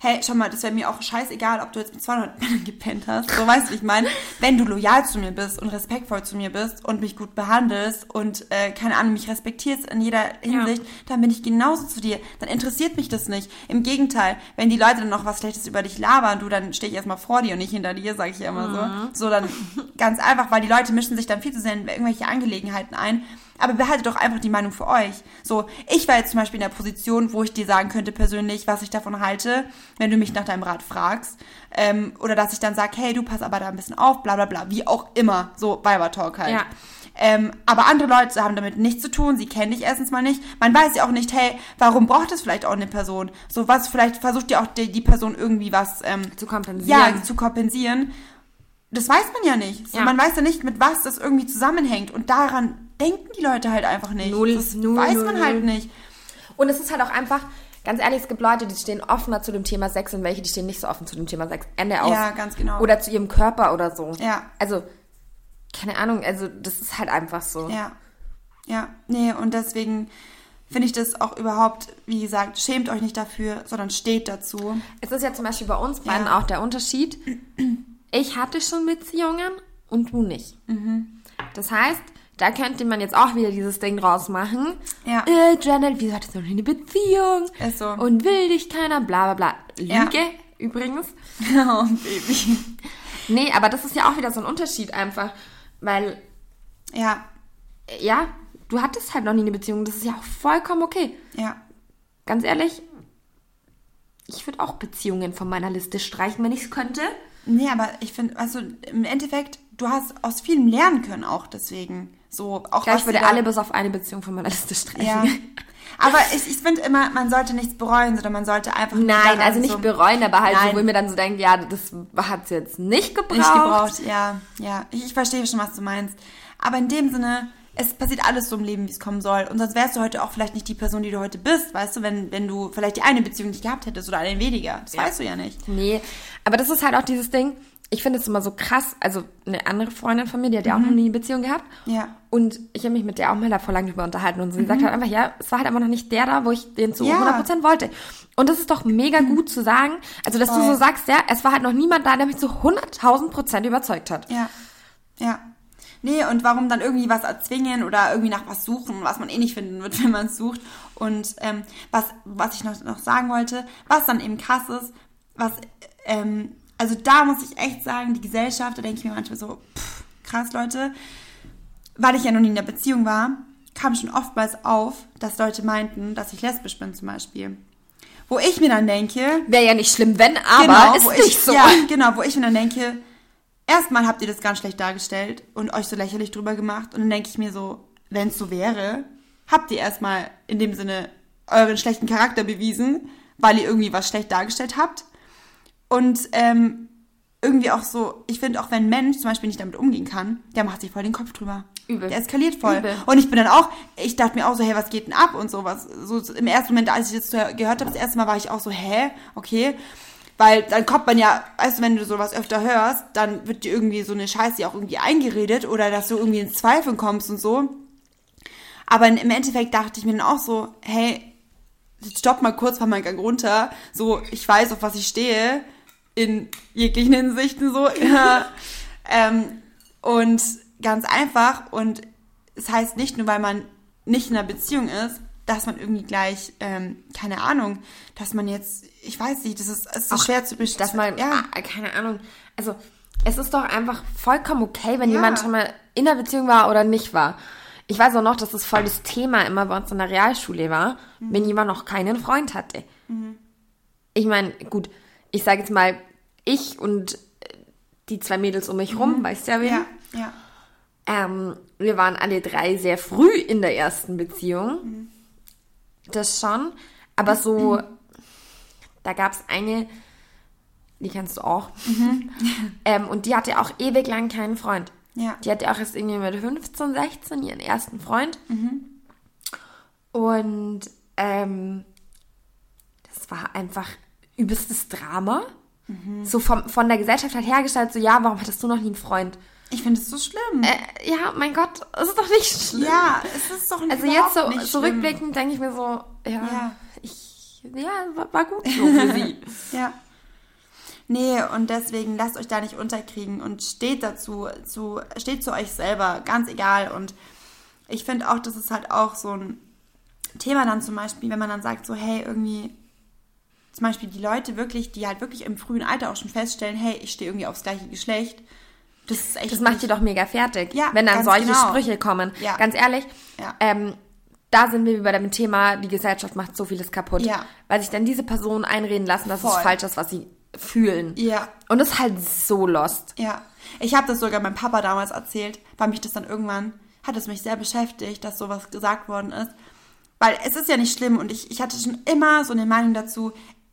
Hey, schau mal, das wäre mir auch scheißegal, ob du jetzt mit 200 (laughs) Männern gepennt hast. So weißt du, ich meine. Wenn du loyal zu mir bist und respektvoll zu mir bist und mich gut behandelst und, äh, keine Ahnung, mich respektierst in jeder Hinsicht, dann bin ich genauso zu dir. Dann interessiert mich das nicht. Im Gegenteil, wenn die Leute dann noch was Schlechtes über dich labern, du, dann stehe ich erstmal vor dir und nicht hinter dir, sage ich ja immer so. So, dann ganz einfach, weil die Leute mischen sich dann viel zu sehr in irgendwelche Angelegenheiten ein. Aber behaltet doch einfach die Meinung für euch. So, ich war jetzt zum Beispiel in der Position, wo ich dir sagen könnte persönlich, was ich davon halte, wenn du mich nach deinem Rat fragst. Ähm, oder dass ich dann sage, hey, du pass aber da ein bisschen auf, bla bla bla. Wie auch immer. So, Weiber-Talk halt. Ja. Ähm, aber andere Leute haben damit nichts zu tun, sie kennen dich erstens mal nicht. Man weiß ja auch nicht, hey, warum braucht es vielleicht auch eine Person? So was, vielleicht versucht ja auch die, die Person irgendwie was ähm, Zu kompensieren. ja, zu kompensieren. Das weiß man ja nicht. So, Ja. Man weiß ja nicht, mit was das irgendwie zusammenhängt. Und daran denken die Leute halt einfach nicht. Null, das null, weiß null, man null. halt nicht. Und es ist halt auch einfach, ganz ehrlich, es gibt Leute, die stehen offener zu dem Thema Sex und welche, die stehen nicht so offen zu dem Thema Sex. Ende aus. Ja, ganz genau. Oder zu ihrem Körper oder so. Ja. Also, keine Ahnung, also das ist halt einfach so. Ja. Ja. Nee, und deswegen finde ich das auch überhaupt, wie gesagt, schämt euch nicht dafür, sondern steht dazu. Es ist ja zum Beispiel bei uns beiden Ja. auch der Unterschied. Ich hatte schon Beziehungen und du nicht. Mhm. Das heißt, da könnte man jetzt auch wieder dieses Ding draus machen. Ja. Äh, Janet, wieso hattest du noch nie eine Beziehung? Ist so. Und will dich keiner, bla bla bla. Ja. Lüge übrigens. (laughs) Oh, Baby. Nee, aber das ist ja auch wieder so ein Unterschied einfach. Weil, Ja, ja, du hattest halt noch nie eine Beziehung. Das ist ja auch vollkommen okay. ja. Ganz ehrlich, ich würde auch Beziehungen von meiner Liste streichen, wenn ich es könnte. Nee, aber ich finde, also im Endeffekt, du hast aus vielem lernen können auch deswegen. So, auch Ja, ich würde alle bis auf eine Beziehung von meiner Liste streichen. Ja. Aber (laughs) ich, ich finde immer, man sollte nichts bereuen, sondern man sollte einfach Nein, also nicht so bereuen, aber halt Nein. so, wo mir dann so denke, ja, das hat es jetzt nicht gebraucht. nicht gebraucht. Ja, ja. Ich, ich verstehe schon, was du meinst. Aber in dem Sinne, es passiert alles so im Leben, wie es kommen soll. Und sonst wärst du heute auch vielleicht nicht die Person, die du heute bist, weißt du, wenn, wenn du vielleicht die eine Beziehung nicht gehabt hättest oder eine weniger. Das weißt du ja nicht. Nee, aber das ist halt auch dieses Ding, ich finde es immer so krass, also eine andere Freundin von mir, die hat ja auch noch nie eine Beziehung gehabt. Mhm. Ja. Und ich habe mich mit der auch mal da vor lang drüber unterhalten und sie sagt halt einfach, ja, es war halt einfach noch nicht der da, wo ich den zu Mhm. Ja. Mhm. 100% wollte. Und das ist doch mega gut zu sagen, also dass du Voll. so sagst, ja, es war halt noch niemand da, der mich zu 100.000 Prozent überzeugt hat. Ja. Ja. Nee, und warum dann irgendwie was erzwingen oder irgendwie nach was suchen, was man eh nicht finden wird, (laughs) wenn man es sucht. Und ähm, was, was ich noch, noch sagen wollte, was dann eben krass ist, was, ähm, also da muss ich echt sagen, die Gesellschaft, da denke ich mir manchmal so, pff, krass, Leute, weil ich ja noch nie in der Beziehung war, kam schon oftmals auf, dass Leute meinten, dass ich lesbisch bin zum Beispiel. Wo ich mir dann denke, Wäre ja nicht schlimm, wenn, aber ist wo nicht ich, so. Ja, genau, wo ich mir dann denke, erstmal habt ihr das ganz schlecht dargestellt und euch so lächerlich drüber gemacht. Und dann denke ich mir so, wenn es so wäre, habt ihr erstmal in dem Sinne euren schlechten Charakter bewiesen, weil ihr irgendwie was schlecht dargestellt habt. Und ähm, irgendwie auch so, ich finde auch, wenn ein Mensch zum Beispiel nicht damit umgehen kann, der macht sich voll den Kopf drüber. Übel. Der eskaliert voll. Übel. Und ich bin dann auch, ich dachte mir auch so, hey, was geht denn ab und sowas. So im ersten Moment, als ich das gehört habe, das erste Mal war ich auch so, hä, okay. Weil dann kommt man ja, weißt du, wenn du sowas öfter hörst, dann wird dir irgendwie so eine Scheiße auch irgendwie eingeredet oder dass du irgendwie ins Zweifeln kommst und so. Aber im Endeffekt dachte ich mir dann auch so, hey, stopp mal kurz, fahr mal einen Gang runter. So, ich weiß, auf was ich stehe. In jeglichen Hinsichten so. (laughs) Ja. ähm, und ganz einfach. Und es heißt nicht nur, weil man nicht in einer Beziehung ist, dass man irgendwie gleich, ähm, keine Ahnung, dass man jetzt, ich weiß nicht, das ist, es ist so Auch, schwer zu bestimmen. Dass man, ja, ah, keine Ahnung. Also, es ist doch einfach vollkommen okay, wenn Ja. jemand schon mal in einer Beziehung war oder nicht war. Ich weiß auch noch, dass das voll das Thema immer bei uns in der Realschule war, Mhm. wenn jemand noch keinen Freund hatte. Ich meine, gut, ich sage jetzt mal, ich und äh, die zwei Mädels um mich rum, weißt du ja, wen? Mhm. ja, ja. Ähm, wir waren alle drei sehr früh in der ersten Beziehung. Das schon. Aber so, (clears throat) da gab es eine, die kennst du auch. (laughs) ähm, und die hatte auch ewig lang keinen Freund. Ja. Die hatte auch erst irgendwie mit 15, 16 ihren ersten Freund. Und ähm, das war einfach übelstes Drama. So vom, von der Gesellschaft halt hergestellt, so ja, warum hattest du noch nie einen Freund? Ich finde es so schlimm. Äh, ja, mein Gott, es ist doch nicht schlimm. ja, es ist doch Also überhaupt jetzt so, nicht so rückblickend denke ich mir so, ja, Ja. ich, ja, war, war gut so für sie. (laughs) Ja. Nee, und deswegen lasst euch da nicht unterkriegen und steht dazu, zu, steht zu euch selber, ganz egal. Und ich finde auch, das ist halt auch so ein Thema dann zum Beispiel, wenn man dann sagt so, hey, irgendwie, zum Beispiel die Leute wirklich, die halt wirklich im frühen Alter auch schon feststellen, hey, ich stehe irgendwie aufs gleiche Geschlecht. Das ist echt Das macht nicht- die doch mega fertig, Ja, wenn dann solche genau. Sprüche kommen. Ja. Ganz ehrlich, Ja. ähm, da sind wir wie bei dem Thema, die Gesellschaft macht so vieles kaputt. Ja. Weil sich dann diese Personen einreden lassen, dass es Voll. falsch ist, was sie fühlen. Ja, Und das ist halt so lost. Ja, ich habe das sogar meinem Papa damals erzählt, weil mich das dann irgendwann, hat es mich sehr beschäftigt, dass sowas gesagt worden ist. Weil es ist ja nicht schlimm und ich, ich hatte schon immer so eine Meinung dazu,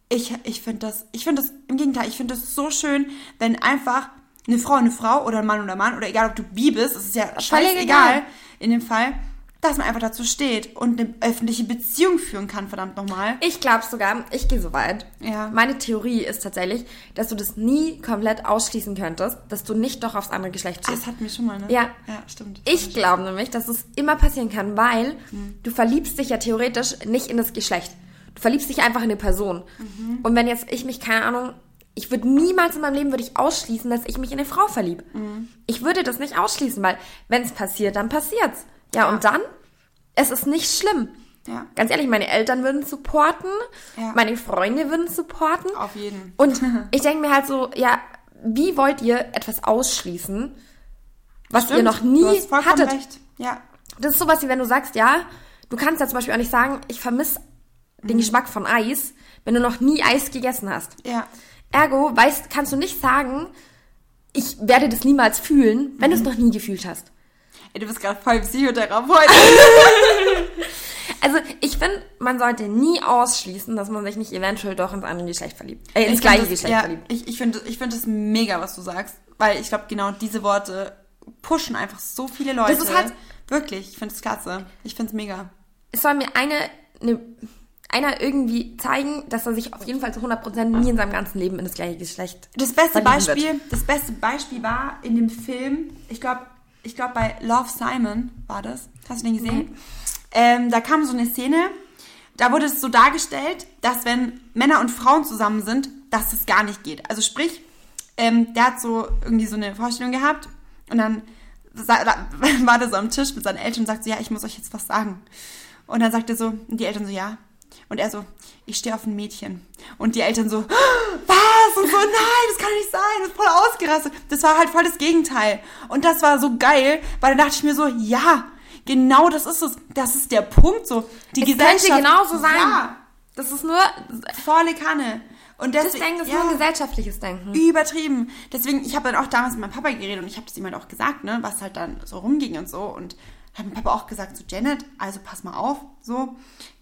ich, ich finde das, ich finde das, im Gegenteil, ich finde das so schön, wenn einfach eine Frau eine Frau oder ein Mann oder Mann oder egal ob du bi bist, es ist ja Völlig scheißegal egal. in dem Fall, dass man einfach dazu steht und eine öffentliche Beziehung führen kann, verdammt nochmal. Ich glaube sogar, ich gehe so weit. Ja. Meine Theorie ist tatsächlich, dass du das nie komplett ausschließen könntest, dass du nicht doch aufs andere Geschlecht Ah, stehst. Das hatten wir schon mal, ne? Ja. Ja, stimmt. Ich glaube nämlich, dass es immer passieren kann, weil du verliebst dich ja theoretisch nicht in das Geschlecht. Du verliebst dich einfach in eine Person. Und wenn jetzt ich mich, keine Ahnung, ich würde niemals in meinem Leben würde ich ausschließen, dass ich mich in eine Frau verliebe. Ich würde das nicht ausschließen, weil wenn es passiert, dann passiert's. Ja, Ja. und dann, es ist nicht schlimm. Ja. Ganz ehrlich, meine Eltern würden supporten, Ja. meine Freunde würden supporten. Auf jeden. Und (laughs) ich denke mir halt so, ja, wie wollt ihr etwas ausschließen, was ihr Stimmt, noch du nie hast vollkommen hattet? recht. Ja. Das ist sowas wie wenn du sagst, ja, du kannst ja zum Beispiel auch nicht sagen, ich vermisse den Mhm. Geschmack von Eis, wenn du noch nie Eis gegessen hast. Ja. Ergo, weißt, kannst du nicht sagen, ich werde das niemals fühlen, wenn du Mhm. es noch nie gefühlt hast. Ey, du bist gerade voll Psychotherapeut. (laughs) (laughs) Also ich finde, man sollte nie ausschließen, dass man sich nicht eventuell doch ins andere Geschlecht verliebt. Äh, ins Ich gleiche das, Geschlecht ja, verliebt. Ich, ich finde ich find das mega, was du sagst. Weil ich glaube, genau diese Worte pushen einfach so viele Leute. Das ist halt- Wirklich, ich finde es klasse. Ich finde es mega. Es soll mir eine, eine, einer irgendwie zeigen, dass er sich auf jeden Fall zu 100% nie in seinem ganzen Leben in das gleiche Geschlecht Das beste wird. Beispiel, das beste Beispiel war in dem Film, ich glaube, ich glaube bei Love Simon war das. Hast du den gesehen? Ähm, da kam so eine Szene, da wurde es so dargestellt, dass wenn Männer und Frauen zusammen sind, dass es gar nicht geht. Also sprich, ähm, der hat so irgendwie so eine Vorstellung gehabt und dann (laughs) war der so am Tisch mit seinen Eltern und sagt so, ja, ich muss euch jetzt was sagen. Und dann sagt er so, und die Eltern so, ja. Und er so, ich stehe auf ein Mädchen. Und die Eltern so, was? Und so, nein, das kann nicht sein, das ist voll ausgerastet. Das war halt voll das Gegenteil. Und das war so geil, weil dann dachte ich mir so, ja, genau das ist es. Das ist der Punkt so. Die Es Gesellschaft. könnte genauso sein. Ja, Das ist nur, volle Kanne. Und das deswegen, Denken ist ja, nur ein gesellschaftliches Denken. übertrieben. Deswegen, ich habe dann auch damals mit meinem Papa geredet und ich habe das ihm halt auch gesagt, ne, was halt dann so rumging und so. Und hat mein Papa auch gesagt, so Janet, also pass mal auf, so,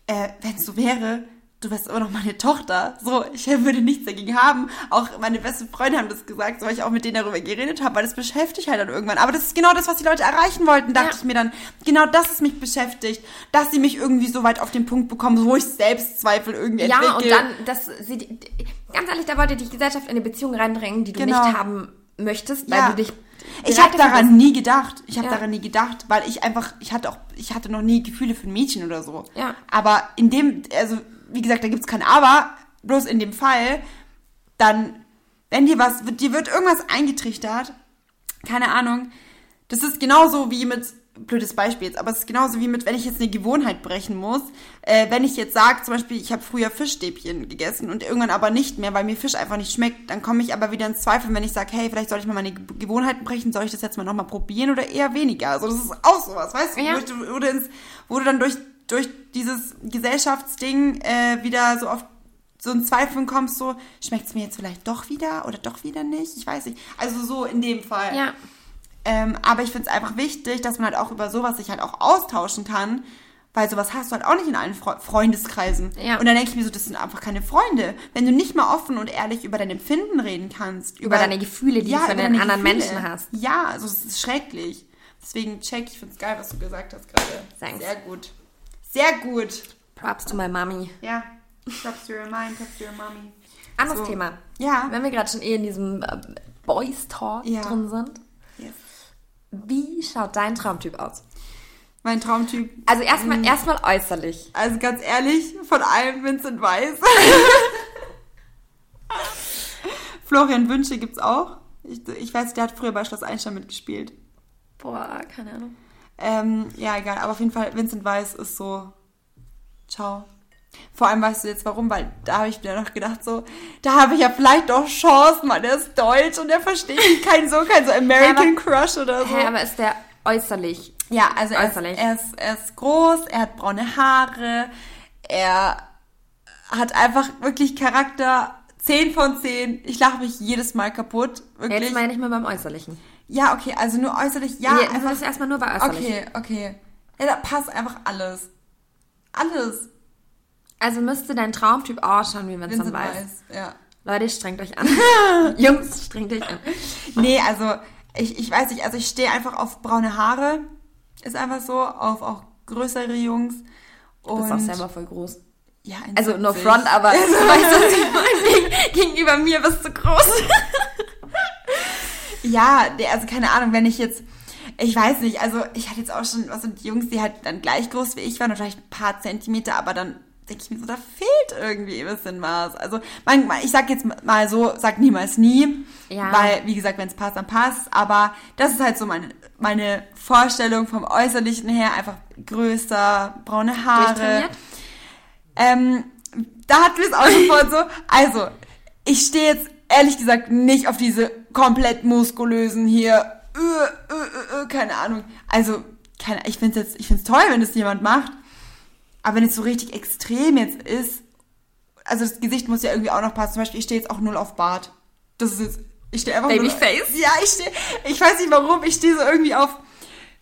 äh, wenn es so wäre, du wärst immer noch meine Tochter. So, ich würde nichts dagegen haben. Auch meine besten Freunde haben das gesagt, so weil ich auch mit denen darüber geredet habe, weil das beschäftigt halt dann irgendwann. Aber das ist genau das, was die Leute erreichen wollten, dachte Ja. ich mir dann. Genau das ist mich beschäftigt, dass sie mich irgendwie so weit auf den Punkt bekommen, wo ich Selbstzweifel irgendwie Ja, und entwickle. dann, dass sie, ganz ehrlich, da wollte die Gesellschaft in eine Beziehung reindrängen, die du Genau. nicht haben möchtest, weil Ja. du dich. Ich habe daran nie gedacht. Ich habe Ja. daran nie gedacht, weil ich einfach, ich hatte auch, ich hatte noch nie Gefühle für ein Mädchen oder so. Ja. Aber in dem, also wie gesagt, da gibt's kein Aber. Bloß in dem Fall, dann, wenn dir was, dir wird irgendwas eingetrichtert, keine Ahnung. Das ist genauso wie mit, blödes Beispiel jetzt, aber es ist genauso wie mit, wenn ich jetzt eine Gewohnheit brechen muss. Äh, wenn ich jetzt sage, zum Beispiel, ich habe früher Fischstäbchen gegessen und irgendwann aber nicht mehr, weil mir Fisch einfach nicht schmeckt, dann komme ich aber wieder ins Zweifeln, wenn ich sage, hey, vielleicht soll ich mal meine Ge- Gewohnheiten brechen, soll ich das jetzt mal nochmal probieren oder eher weniger? Also das ist auch sowas, weißt du, Ja. wo, du, wo, du ins, wo du dann durch, durch dieses Gesellschaftsding äh, wieder so auf so in Zweifeln kommst, so, schmeckt es mir jetzt vielleicht doch wieder oder doch wieder nicht? Ich weiß nicht. Also so in dem Fall. Ja. Ähm, aber ich finde es einfach wichtig, dass man halt auch über sowas sich halt auch austauschen kann, weil sowas hast du halt auch nicht in allen Fre Freundeskreisen. Ja. Und dann denke ich mir so, das sind einfach keine Freunde. Wenn du nicht mal offen und ehrlich über dein Empfinden reden kannst. Über deine Gefühle, die du für über den anderen Gefühle. Menschen hast. Ja, also es ist schrecklich. Deswegen check, ich finde es geil, was du gesagt hast gerade. Thanks. Sehr gut. Sehr gut. Props to my mommy. Ja. Props to your mind, props to your mommy. Anderes So. Thema. Ja. Wenn wir gerade schon eh in diesem äh, Boys Talk Ja. drin sind. Wie schaut dein Traumtyp aus? Mein Traumtyp. Also erstmal erstmal äußerlich. Also ganz ehrlich, von allem Vincent Weiss. (laughs) Florian Wünsche gibt's auch. Ich, ich weiß, der hat früher bei Schloss Einstein mitgespielt. Boah, keine Ahnung. Ähm, ja, egal. Aber auf jeden Fall, Vincent Weiss ist so. Ciao. Vor allem weißt du jetzt warum, weil da habe ich mir noch gedacht, so, da habe ich ja vielleicht doch Chancen, weil der ist deutsch und der versteht kein so, kein so American Crush oder so. Hä, aber ist der äußerlich? Ja, also er ist, Äußerlich. er, ist, er ist groß, er hat braune Haare, er hat einfach wirklich Charakter 10 von 10. Ich lache mich jedes Mal kaputt, wirklich. Jetzt meine ich mal beim Äußerlichen. ja, okay, also nur äußerlich, ja, Ja, einfach, einfach, das erstmal nur bei äußerlich. okay, okay. Ja, da passt einfach alles. Alles. Also müsste dein Traumtyp ausschauen, wie man es dann Vincent weiß. Weiss, ja. Leute, strengt euch an. (laughs) Jungs, strengt euch an. Nee, also, ich, ich weiß nicht, also ich stehe einfach auf braune Haare. Ist einfach so, auf auch größere Jungs. Du Und bist auch selber voll groß. ja, Also no 1,70. front, aber (laughs) du weißt. Geg- Gegenüber mir bist du groß. (laughs) Ja, der, also keine Ahnung, wenn ich jetzt, ich weiß nicht, also ich hatte jetzt auch schon was mit Jungs, die halt dann gleich groß wie ich waren, und vielleicht ein paar Zentimeter, aber dann denke ich mir so, da fehlt irgendwie ein bisschen was. Also manchmal, ich sag jetzt mal so, sag niemals nie, Ja. weil, wie gesagt, wenn es passt, dann passt, aber das ist halt so meine, meine Vorstellung vom Äußerlichen her, einfach größer, braune Haare. Ähm, da hatten wir es auch vorhin so. Also, ich stehe jetzt ehrlich gesagt nicht auf diese komplett muskulösen hier, äh, äh, äh, keine Ahnung. Also, keine, ich find's jetzt, ich find's toll, wenn das jemand macht. Aber wenn es so richtig extrem jetzt ist, also das Gesicht muss ja irgendwie auch noch passen. Zum Beispiel, ich stehe jetzt auch null auf Bart. Das ist jetzt, ich stehe einfach Babyface? Nur, ja, ich stehe, ich weiß nicht warum, ich stehe so irgendwie auf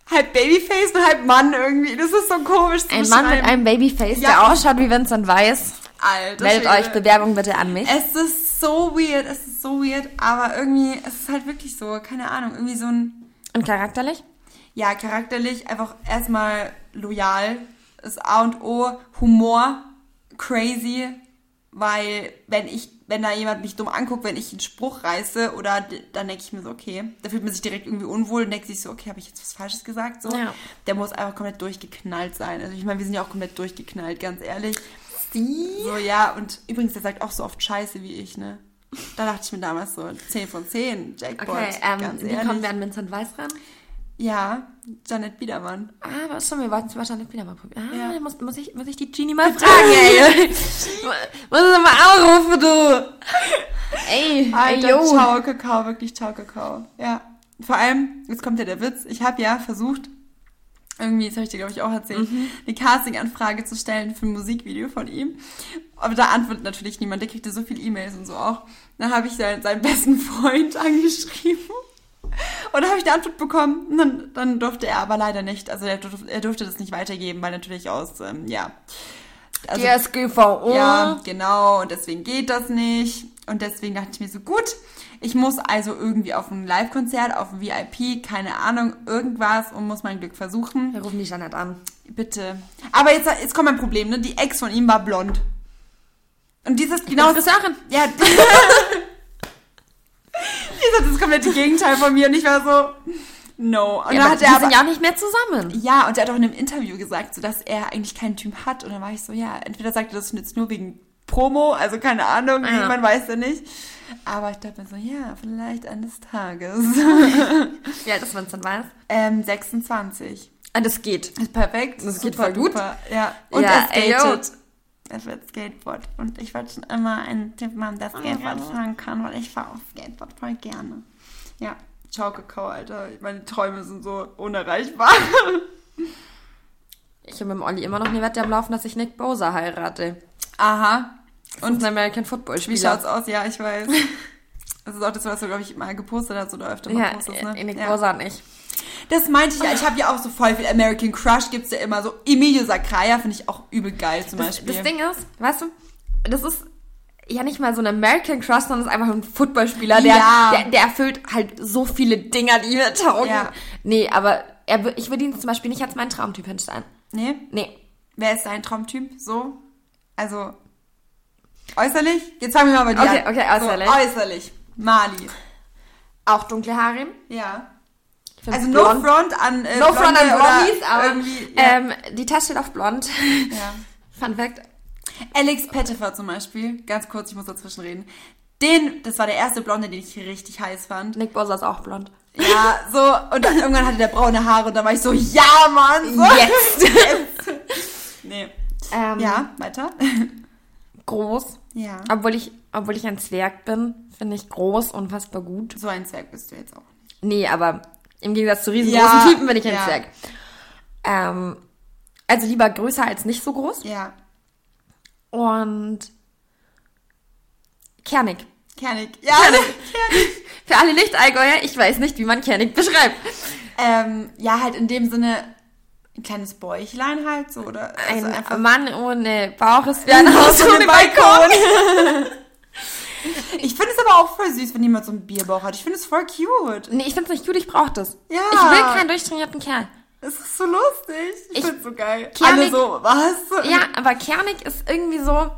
halb Babyface und halb Mann irgendwie. Das ist so komisch zu Ein Mann mit einem Babyface, Ja. der ausschaut wie Vincent Weiss. Alter Meldet euch Bewerbung bitte an mich. Es ist so weird, es ist so weird, aber irgendwie, es ist halt wirklich so, keine Ahnung, irgendwie so ein, Und charakterlich? ja, charakterlich einfach erstmal loyal, ist A und O, Humor, crazy, weil wenn ich, wenn da jemand mich dumm anguckt, wenn ich einen Spruch reiße oder dann denke ich mir so, okay, da fühlt man sich direkt irgendwie unwohl und denkt sich so, okay, habe ich jetzt was Falsches gesagt? So, Ja. der muss einfach komplett durchgeknallt sein. Also ich meine, wir sind ja auch komplett durchgeknallt, ganz ehrlich. So, ja, und übrigens, der sagt auch so oft Scheiße wie ich, ne? Da dachte ich mir damals so, 10 von 10, Jackpot, Okay, ähm, ganz wie ehrlich. kommen wir an Vincent Weiss ran? Ja, Janet Biedermann. Ah, aber schon, wir wollten es mal probieren. Ah, Ja. muss, muss, ich, muss ich die Genie mal fragen, ey. (laughs) muss ich mal anrufen, du. Ey, Alter, yo. ciao Kakao, wirklich ciao Kakao. Ja, vor allem, jetzt kommt ja der Witz, ich habe ja versucht, irgendwie, das habe ich dir glaube ich auch erzählt, Mhm. eine Casting-Anfrage zu stellen für ein Musikvideo von ihm. Aber da antwortet natürlich niemand, der kriegte so viele E-Mails und so auch. Dann habe ich seinen, seinen besten Freund (laughs) angeschrieben. Und dann habe ich eine Antwort bekommen. Und dann, dann durfte er aber leider nicht. Also er durfte, er durfte das nicht weitergeben, weil natürlich aus, ähm, ja. Also, DSGVO. ja, genau. Und deswegen geht das nicht. Und deswegen dachte ich mir so, gut, ich muss also irgendwie auf ein Live-Konzert, auf ein VIP, keine Ahnung, irgendwas und muss mein Glück versuchen. Wir rufen die Janet an. Bitte. Aber jetzt, jetzt kommt mein Problem, ne? Die Ex von ihm war blond. Und dieses genau. Friseurin. Ja. (laughs) Dieser das komplette Gegenteil von mir. Und ich war so, no. Und Ja, dann hat die er aber, sind ja auch nicht mehr zusammen. ja, und er hat auch in einem Interview gesagt, so, dass er eigentlich keinen Typ hat. Und dann war ich so, ja, entweder sagt er das jetzt nur wegen Promo, also keine Ahnung, Ja. man weiß ja nicht. Aber ich dachte mir so, ja, vielleicht eines Tages. Ja, das Vincent Weiss. ähm, 26. Und das geht. Ist perfekt. Das geht super voll gut. duper. Ja. Und Ja, er ey, Er wird Skateboard. Und ich wollte schon immer einen Typ haben, der Skateboard fahren kann, weil ich fahre auf Skateboard voll gerne. Ja. Ciao, Kakao, Alter. Meine Träume sind so unerreichbar. (laughs) Ich habe mit dem Olli immer noch eine Wette am Laufen, dass ich Nick Bowser heirate. Aha. Und ein American Football Wie Spieler. schaut's aus? Ja, ich weiß. (laughs) Das ist auch das, was du, glaube ich, mal gepostet hast oder öfter mal Ja, postest, ne? äh, Nick ja. Bowser und ich. Das meinte ich ja. Ich habe ja auch so voll viel American Crush. Gibt's ja immer so. Emilio Sacraia finde ich auch übel geil zum Das, Beispiel. das Ding ist, weißt du, das ist ja nicht mal so ein American Crush, sondern es ist einfach ein Footballspieler, der, Ja. der, der erfüllt halt so viele Dinger, die mir taugen. Ja. Nee, aber er, ich würde ihn zum Beispiel nicht als meinen Traumtyp hinstellen. nee? Nee. Wer ist dein Traumtyp? So? Also, äußerlich? Jetzt fangen wir mal bei dir Okay, an. okay, äußerlich. So, äußerlich. Mali. Auch dunkle Haare. Ja. Also no blond. front an äh, No front an Blondies, aber irgendwie, ja. ähm, die Tasche steht auf blond. ja. (laughs) Fun Fact. Alex Pettifer zum Beispiel, ganz kurz, ich muss dazwischen reden. Den, das war der erste Blonde, den ich richtig heiß fand. Nick Bowser ist auch blond. Ja, so, und dann irgendwann hatte der braune Haare und dann war ich so, ja, Mann! So. Jetzt. (laughs) Nee. Ähm, Ja, weiter. Groß. Ja. Obwohl ich, obwohl ich ein Zwerg bin, finde ich groß unfassbar gut. So ein Zwerg bist du jetzt auch nicht. Nee, aber im Gegensatz zu riesengroßen Ja, Typen bin ich ein ja. Zwerg. Ähm, also lieber größer als nicht so groß. Ja. Und kernig. Kernig. Ja, (laughs) Kernig. Für alle Nicht-Allgäuer, ich weiß nicht, wie man kernig beschreibt. Ähm, ja, halt in dem Sinne ein kleines Bäuchlein halt so, oder? Also Ein Mann ohne Bauch ist wie ein Haus ohne ein Balkon. (laughs) (laughs) Ich finde es aber auch voll süß, wenn jemand so einen Bierbauch hat. Ich finde es voll cute. Nee, ich find's nicht gut, ich brauch das. Ja. Ich will keinen durchtrainierten Kerl. Es ist so lustig. Ich, Ich- finde es so geil. Kernig- Alle so, was? Ja, aber kernig ist irgendwie so,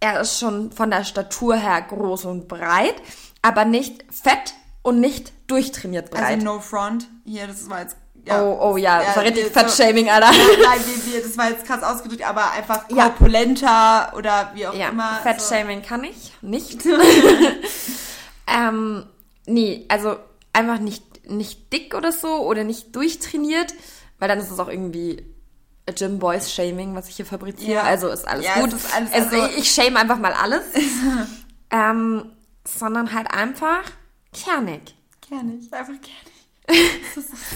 er ist schon von der Statur her groß und breit, aber nicht fett und nicht durchtrainiert breit. Also no front. Hier, das war jetzt... Ja. oh, oh ja, das war richtig wir- Fettshaming, Alter. Nein, wir, wir, das war jetzt krass ausgedrückt, aber einfach Ja. korpulenter oder wie auch Ja, immer. so. Fettshaming kann ich nicht. (laughs) (laughs) ähm, nee, also einfach nicht, nicht dick oder so oder nicht durchtrainiert, weil dann ist es auch irgendwie Gym Boys Shaming, was ich hier fabriziere. Ja. Also ist alles Ja, gut. ist alles- also, also- ich shame einfach mal alles. (laughs) ähm, sondern halt einfach kernig. Kernig, einfach kernig.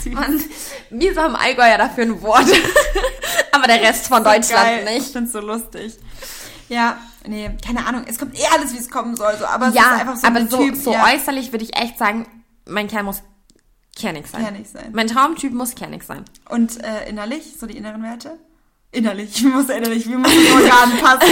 So. Mann, wir haben im Allgäu ja dafür ein Wort. (laughs) Aber der Rest von Deutschland Geil. Ich nicht. find's so lustig. Ja, nee, keine Ahnung. Es kommt eh alles, wie es kommen soll. So, aber es ist einfach so aber ein so, Typ, so ja, äußerlich würde ich echt sagen, mein Kerl muss kernig sein. kernig sein. Mein Traumtyp muss kernig sein. Und äh, innerlich, so die inneren Werte? Innerlich, wie muss innerlich, wie muss das Organ (laughs) passen?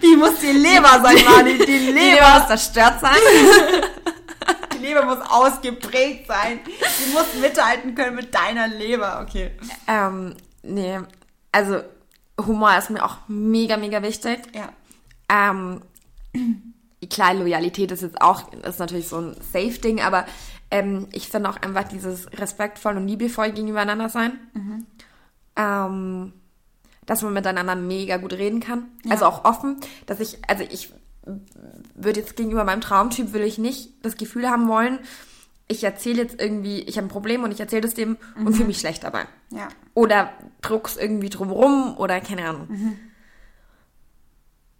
wie muss die Leber sein, Mani? Die Die Leber, Leber muss zerstört sein. (laughs) die Leber muss ausgeprägt sein. Die muss mithalten können mit deiner Leber. Okay. ähm, nee, also Humor ist mir auch mega, mega wichtig. Ja. Ähm, klar, Loyalität ist jetzt auch, ist natürlich so ein Safe-Ding, aber ähm, ich finde auch einfach dieses respektvoll und liebevoll gegenübereinander sein. Ähm, dass man miteinander mega gut reden kann. Also auch offen, dass ich, also ich würde jetzt gegenüber meinem Traumtyp, will ich nicht das Gefühl haben wollen, ich erzähle jetzt irgendwie, ich habe ein Problem und ich erzähle das dem und fühle mich schlecht dabei. Ja. Oder druck's irgendwie drumrum oder keine Ahnung.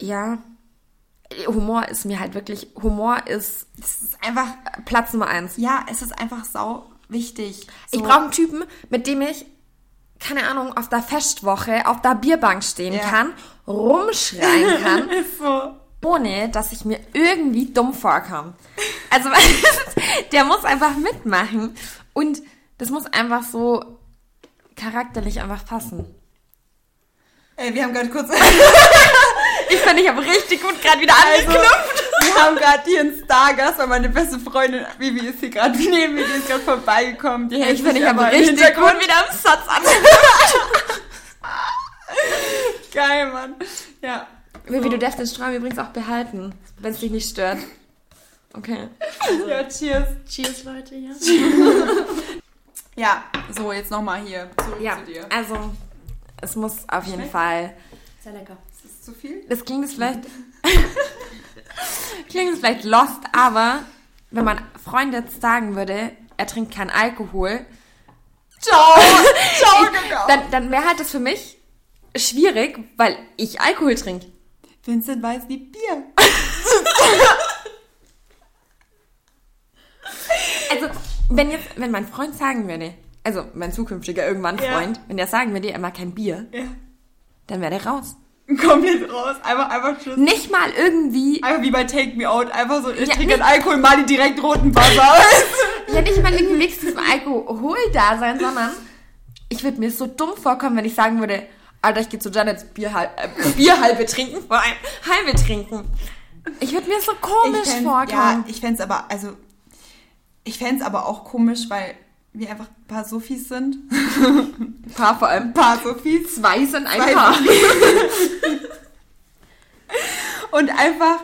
Ja. Humor ist mir halt wirklich, Humor ist Es ist einfach, Platz Nummer eins. ja, es ist einfach sau wichtig. Ich So- brauche einen Typen, mit dem ich, keine Ahnung, auf der Festwoche auf der Bierbank stehen Ja. kann, rumschreien kann, (laughs) so. Ohne dass ich mir irgendwie dumm vorkomme. Also, (laughs) der muss einfach mitmachen. Und das muss einfach so charakterlich einfach passen. Ey, wir haben gerade kurz, (laughs) Ich finde, ich habe richtig gut gerade wieder also, angeknüpft. wir haben gerade hier einen Stargast, weil meine beste Freundin, Vivi ist hier gerade neben mir, die ist gerade vorbeigekommen. Die hält Ich finde, ich habe richtig gut wieder am Satz (laughs) angeknüpft. Geil, Mann. Ja. Vivi, du darfst den Strom übrigens auch behalten, wenn es dich nicht stört. Okay. (laughs) Ja, cheers. Cheers, Leute, ja. (laughs) Ja, so, jetzt nochmal hier zurück Ja, zu dir. also es muss auf jeden Schmeckt? Fall. Sehr lecker. Ist das zu viel? Das klingt jetzt vielleicht. (laughs) klingt jetzt vielleicht lost, aber wenn mein Freund jetzt sagen würde, er trinkt keinen Alkohol, Ciao! Ciao, Kakao! dann, dann wäre halt das für mich schwierig, weil ich Alkohol trinke. Vincent weiß wie Bier. (laughs) Also, wenn jetzt, wenn mein Freund sagen würde, also mein zukünftiger irgendwann Ja. Freund, wenn der sagen würde, er mag kein Bier, Ja. dann wäre der raus. Komplett raus. Einfach, einfach Tschüss. Nicht mal irgendwie, Einfach wie bei Take Me Out. Einfach so, ich Ja, trinke einen Alkohol, mal die direkt roten Wasser. (laughs) ja nicht mal irgendwie wenigstens im Alkohol da sein, sondern ich würde mir so dumm vorkommen, wenn ich sagen würde, Alter, ich gehe zu Janets Bierhal äh, Bierhalbe trinken, vor allem halbe trinken. Ich würde mir so komisch ich fänd- vorkommen. Ja, ich fände aber, also, ich fände aber auch komisch, weil wir einfach ein paar Sophies sind. Ein paar vor allem. Ein paar Sophies. Zwei sind ein Zwei Paar. Und einfach,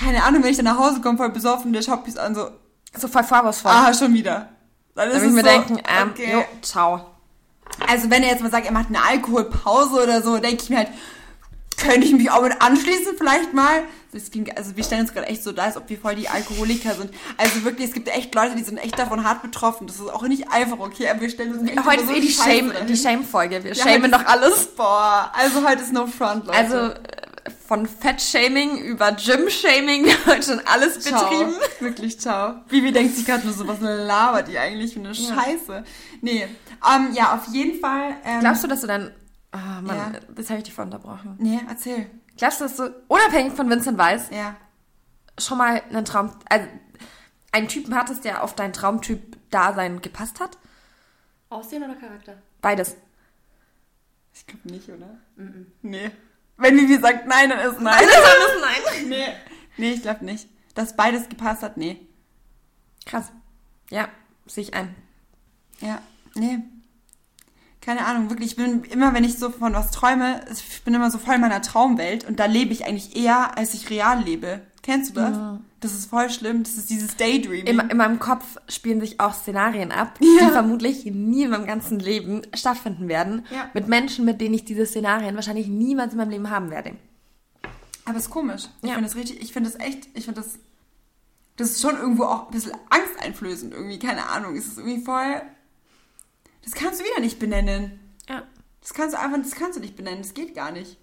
keine Ahnung, wenn ich dann nach Hause komme, voll besoffen, der schaut mich an, so, So voll vorwurfsvoll. ah, schon wieder. Dann ist Dann würde ich es mir so, denken, ähm, okay. jo, ciao. Also wenn er jetzt mal sagt, er macht eine Alkoholpause oder so, denke ich mir halt, könnte ich mich auch mit anschließen vielleicht mal. Das klingt, also wir stellen uns gerade echt so da, als ob wir voll die Alkoholiker sind. Also wirklich, es gibt echt Leute, die sind echt davon hart betroffen. Das ist auch nicht einfach, okay? Aber wir stellen uns echt Heute ist eh die Scheiße Shame, die Shame-Folge. Wir Ja, shamen doch alles. Boah, also heute ist no front, Leute. Also äh, von Fett-Shaming über Gym-Shaming, wir haben heute schon alles Ciao. betrieben. Wirklich, ciao. Vivi denkt sich gerade nur so, was labert die eigentlich für eine Scheiße. Nee, ähm, ja, auf jeden Fall. Ähm, Glaubst du, dass du dann... Ah, Mann, Ja. das habe ich dich vorhin unterbrochen. Nee, erzähl. Glaubst du, dass du, unabhängig von Vincent Weiss, Ja. schon mal einen Traum... Also, einen Typen hattest, der auf dein Traumtyp-Dasein gepasst hat? Aussehen oder Charakter? Beides. Ich glaube nicht, oder? Nee. Wenn Vivi sagt nein, dann ist nein. Alles nein. (laughs) nee. Nee, ich glaube nicht. Dass beides gepasst hat, nee. Krass. Ja, sehe ich ein. Ja, nee. Keine Ahnung, wirklich. Ich bin immer, wenn ich so von was träume, ich bin immer so voll in meiner Traumwelt und da lebe ich eigentlich eher, als ich real lebe. Kennst du das? Das ist voll schlimm. Das ist dieses Daydreaming. In, in meinem Kopf spielen sich auch Szenarien ab, (laughs) Ja. die vermutlich nie in meinem ganzen Leben stattfinden werden. Ja. Mit Menschen, mit denen ich diese Szenarien wahrscheinlich niemals in meinem Leben haben werde. Aber ist komisch. Ich Ja. finde das richtig, ich finde das echt, ich finde das, das ist schon irgendwo auch ein bisschen angsteinflößend irgendwie, keine Ahnung. Es ist irgendwie voll, das kannst du wieder nicht benennen. Ja. Das kannst du einfach, das kannst du nicht benennen, das geht gar nicht.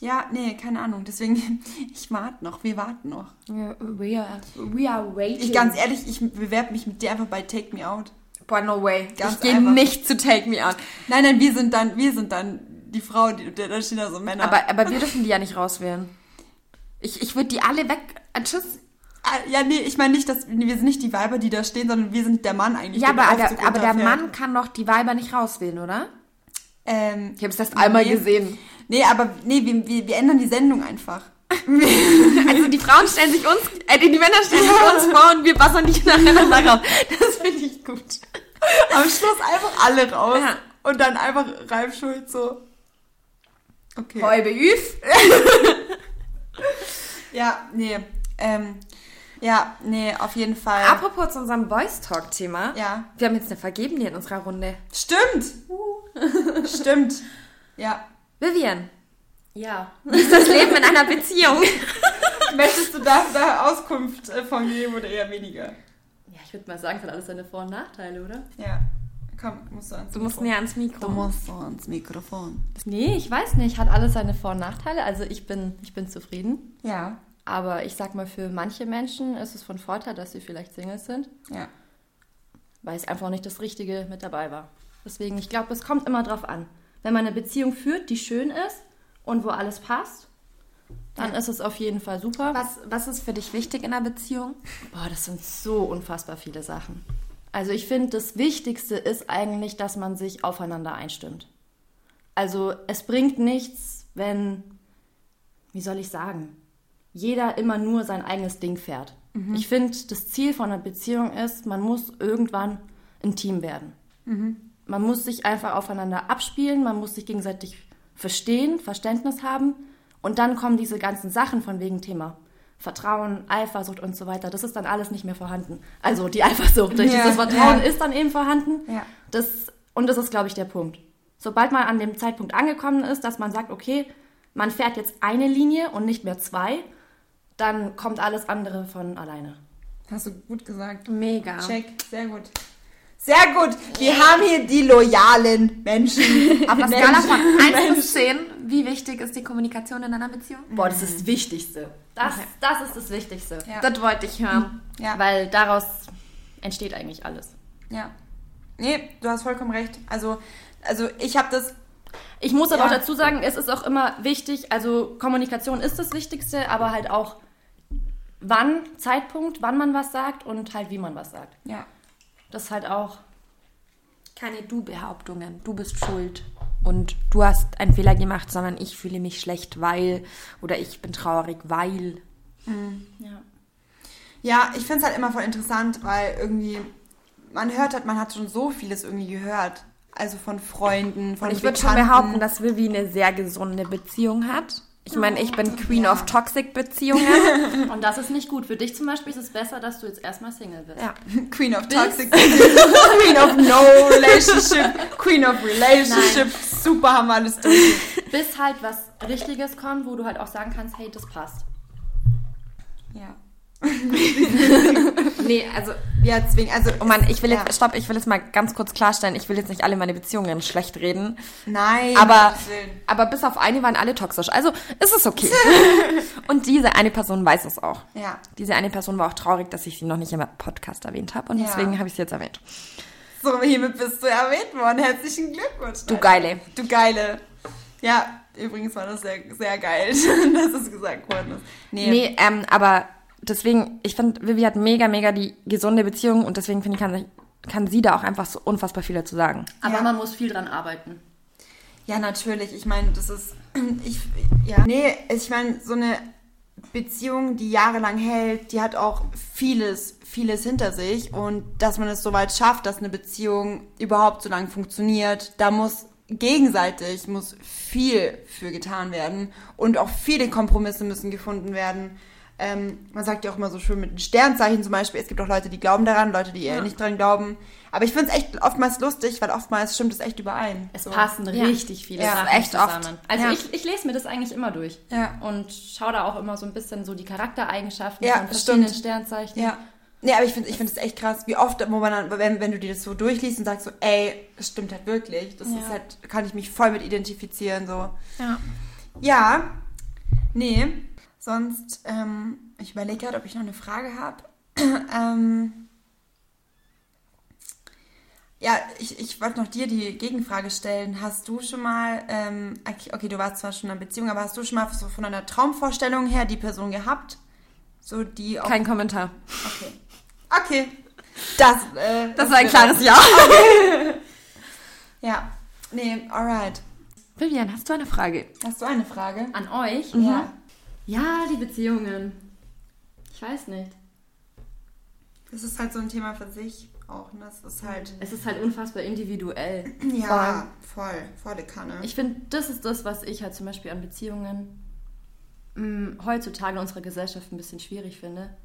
Ja, nee, keine Ahnung. Deswegen, (laughs) ich warte noch. Wir warten noch. We, are, we are waiting. Ich ganz ehrlich, ich bewerbe mich mit dir einfach bei Take Me Out. Boah, no way. Ganz ich gehe nicht zu Take Me Out. Nein, nein, wir sind dann, wir sind dann die Frau, die, da da stehen da so Männer. Aber, aber wir dürfen die ja nicht rauswählen. Ich, ich würde die alle weg... Äh, tschüss. Ah, ja, nee, ich meine nicht, dass wir sind nicht die Weiber, die da stehen, sondern wir sind der Mann eigentlich. Ja, aber, der, aber der. Mann kann doch die Weiber nicht rauswählen, oder? Ähm, Ich habe es erst einmal nee. gesehen. Nee, aber nee, wir, wir, wir ändern die Sendung einfach. (laughs) Also die Frauen stellen sich uns, äh, die Männer stellen sich uns vor und wir bassern die nacheinander raus. Das finde ich gut. Am Schluss einfach alle raus. Ja. Und dann einfach Ralf Schulz so. Okay. Heu beüf. (laughs) Ja, nee. Ähm, ja, nee, auf jeden Fall. Apropos zu unserem Boys Talk Thema. Ja. Wir haben jetzt eine Vergebene in unserer Runde. Stimmt. (laughs) Stimmt. Ja. Vivian, Ja. wie ist das Leben in einer Beziehung? (laughs) Möchtest du da, da Auskunft äh, von geben oder eher weniger? Ja, ich würde mal sagen, es hat alles seine Vor- und Nachteile, oder? Ja. Komm, musst du ans Du musst Mikrofon. näher ans Mikro. Du musst so ans Mikrofon. Nee, ich weiß nicht. Hat alles seine Vor- und Nachteile. Also ich bin, ich bin zufrieden. Ja. Aber ich sag mal, für manche Menschen ist es von Vorteil, dass sie vielleicht Singles sind, Ja. weil es einfach nicht das Richtige mit dabei war. Deswegen, ich glaube, es kommt immer drauf an. Wenn man eine Beziehung führt, die schön ist und wo alles passt, dann ist es auf jeden Fall super. Was, was ist für dich wichtig in einer Beziehung? Boah, das sind so unfassbar viele Sachen. Also ich finde, das Wichtigste ist eigentlich, dass man sich aufeinander einstimmt. Also es bringt nichts, wenn, wie soll ich sagen, jeder immer nur sein eigenes Ding fährt. Ich finde, das Ziel von einer Beziehung ist, man muss irgendwann ein Team werden. Man muss sich einfach aufeinander abspielen, man muss sich gegenseitig verstehen, Verständnis haben und dann kommen diese ganzen Sachen von wegen Thema Vertrauen, Eifersucht und so weiter. Das ist dann alles nicht mehr vorhanden. Also die Eifersucht Ja, dieses Vertrauen ja. ist dann eben vorhanden. Ja. Das, und das ist, glaube ich, der Punkt. Sobald man an dem Zeitpunkt angekommen ist, dass man sagt, okay, man fährt jetzt eine Linie und nicht mehr zwei, dann kommt alles andere von alleine. Hast du gut gesagt. Mega. Check. Sehr gut. Sehr gut. Wir haben hier die loyalen Menschen. (laughs) Auf einer Menschen. Skala von 1 bis 10, wie wichtig ist die Kommunikation in einer Beziehung? Boah, das ist das Wichtigste. Das, Okay. das ist das Wichtigste. Ja. Das wollte ich hören. Ja. Weil daraus entsteht eigentlich alles. Ja. Nee, du hast vollkommen recht. Also, also ich habe das. Ich muss aber Ja. auch dazu sagen, es ist auch immer wichtig, also Kommunikation ist das Wichtigste, aber halt auch wann, Zeitpunkt, wann man was sagt und halt wie man was sagt. Ja. Das ist halt auch, Keine Du-Behauptungen. Du bist schuld. Und du hast einen Fehler gemacht, sondern ich fühle mich schlecht, weil. Oder ich bin traurig, weil. ja. Ja, ich finde es halt immer voll interessant, weil irgendwie man hört hat, man hat schon so vieles irgendwie gehört. Also von Freunden, von Und ich würde schon behaupten, dass Vivi eine sehr gesunde Beziehung hat. Ich meine, ich bin Queen Ja. of Toxic Beziehungen. (laughs) Und das ist nicht gut. Für dich zum Beispiel ist es besser, dass du jetzt erstmal Single bist. ja. (laughs) Queen of Toxic, (laughs) Queen of No Relationship, Queen of Relationship. Super, haben wir alles durch. Bis halt was Richtiges kommt, wo du halt auch sagen kannst, hey, das passt. Ja. Nee, also Ja, deswegen, also. Oh Mann, ich will jetzt, ja. stopp, ich will jetzt mal ganz kurz klarstellen, ich will jetzt nicht alle meine Beziehungen schlecht reden. Nein, Aber, aber bis auf eine waren alle toxisch. Also ist es okay. (laughs) und diese eine Person weiß es auch. Ja. Diese eine Person war auch traurig, dass ich sie noch nicht im Podcast erwähnt habe. Und Ja. deswegen habe ich sie jetzt erwähnt. So, hiermit bist du erwähnt worden. Herzlichen Glückwunsch. Du Geile. Du Geile. Ja, übrigens war das sehr, sehr geil, (laughs) dass es gesagt worden ist. Nee. Nee, ähm, aber deswegen, ich finde, Vivi hat mega, mega die gesunde Beziehung und deswegen finde ich, kann, kann sie da auch einfach so unfassbar viel dazu sagen. Aber Ja. man muss viel dran arbeiten. Ja, natürlich. Ich meine, das ist. (clears throat) Ich, ja. Nee, ich meine, so eine Beziehung, die jahrelang hält, die hat auch vieles, vieles hinter sich. Und dass man es soweit schafft, dass eine Beziehung überhaupt so lange funktioniert, da muss gegenseitig muss viel für getan werden. Und auch viele Kompromisse müssen gefunden werden. Ähm, man sagt ja auch immer so schön mit den Sternzeichen zum Beispiel. Es gibt auch Leute, die glauben daran, Leute, die eher nicht dran glauben. Aber ich finde es echt oftmals lustig, weil oftmals stimmt es echt überein. Es So. passen Ja. richtig viele Ja, Sachen echt oft. zusammen. Also Ja. ich, ich lese mir das eigentlich immer durch. Ja. Und schaue da auch immer so ein bisschen so die Charaktereigenschaften Ja, von verschiedenen stimmt. Sternzeichen. Ja. Nee, aber ich finde ich find es echt krass, wie oft, wo man dann, wenn, wenn du dir das so durchliest und sagst so, ey, das stimmt halt wirklich. Das Ja. ist halt, kann ich mich voll mit identifizieren, so. Ja. Ja, Nee, sonst, ähm, ich überlege gerade, ob ich noch eine Frage habe. (clears throat) ähm, ja, ich, ich wollte noch dir die Gegenfrage stellen. Hast du schon mal, ähm, okay, du warst zwar schon in einer Beziehung, aber hast du schon mal so von einer Traumvorstellung her die Person gehabt? So die auch. Kein Kommentar. Okay. Okay. Das, äh, Das war ein klares Ja. (laughs) Ja. Nee, alright. Vivian, hast du eine Frage? Hast du eine Frage? An euch? Ja. Ja, die Beziehungen. Ich weiß nicht. Das ist halt so ein Thema für sich auch. Ne? Das ist halt. Es ist halt unfassbar individuell. (clears throat) Ja, voll. Volle Kanne. Ich finde, das ist das, was ich halt zum Beispiel an Beziehungen mh, heutzutage in unserer Gesellschaft ein bisschen schwierig finde.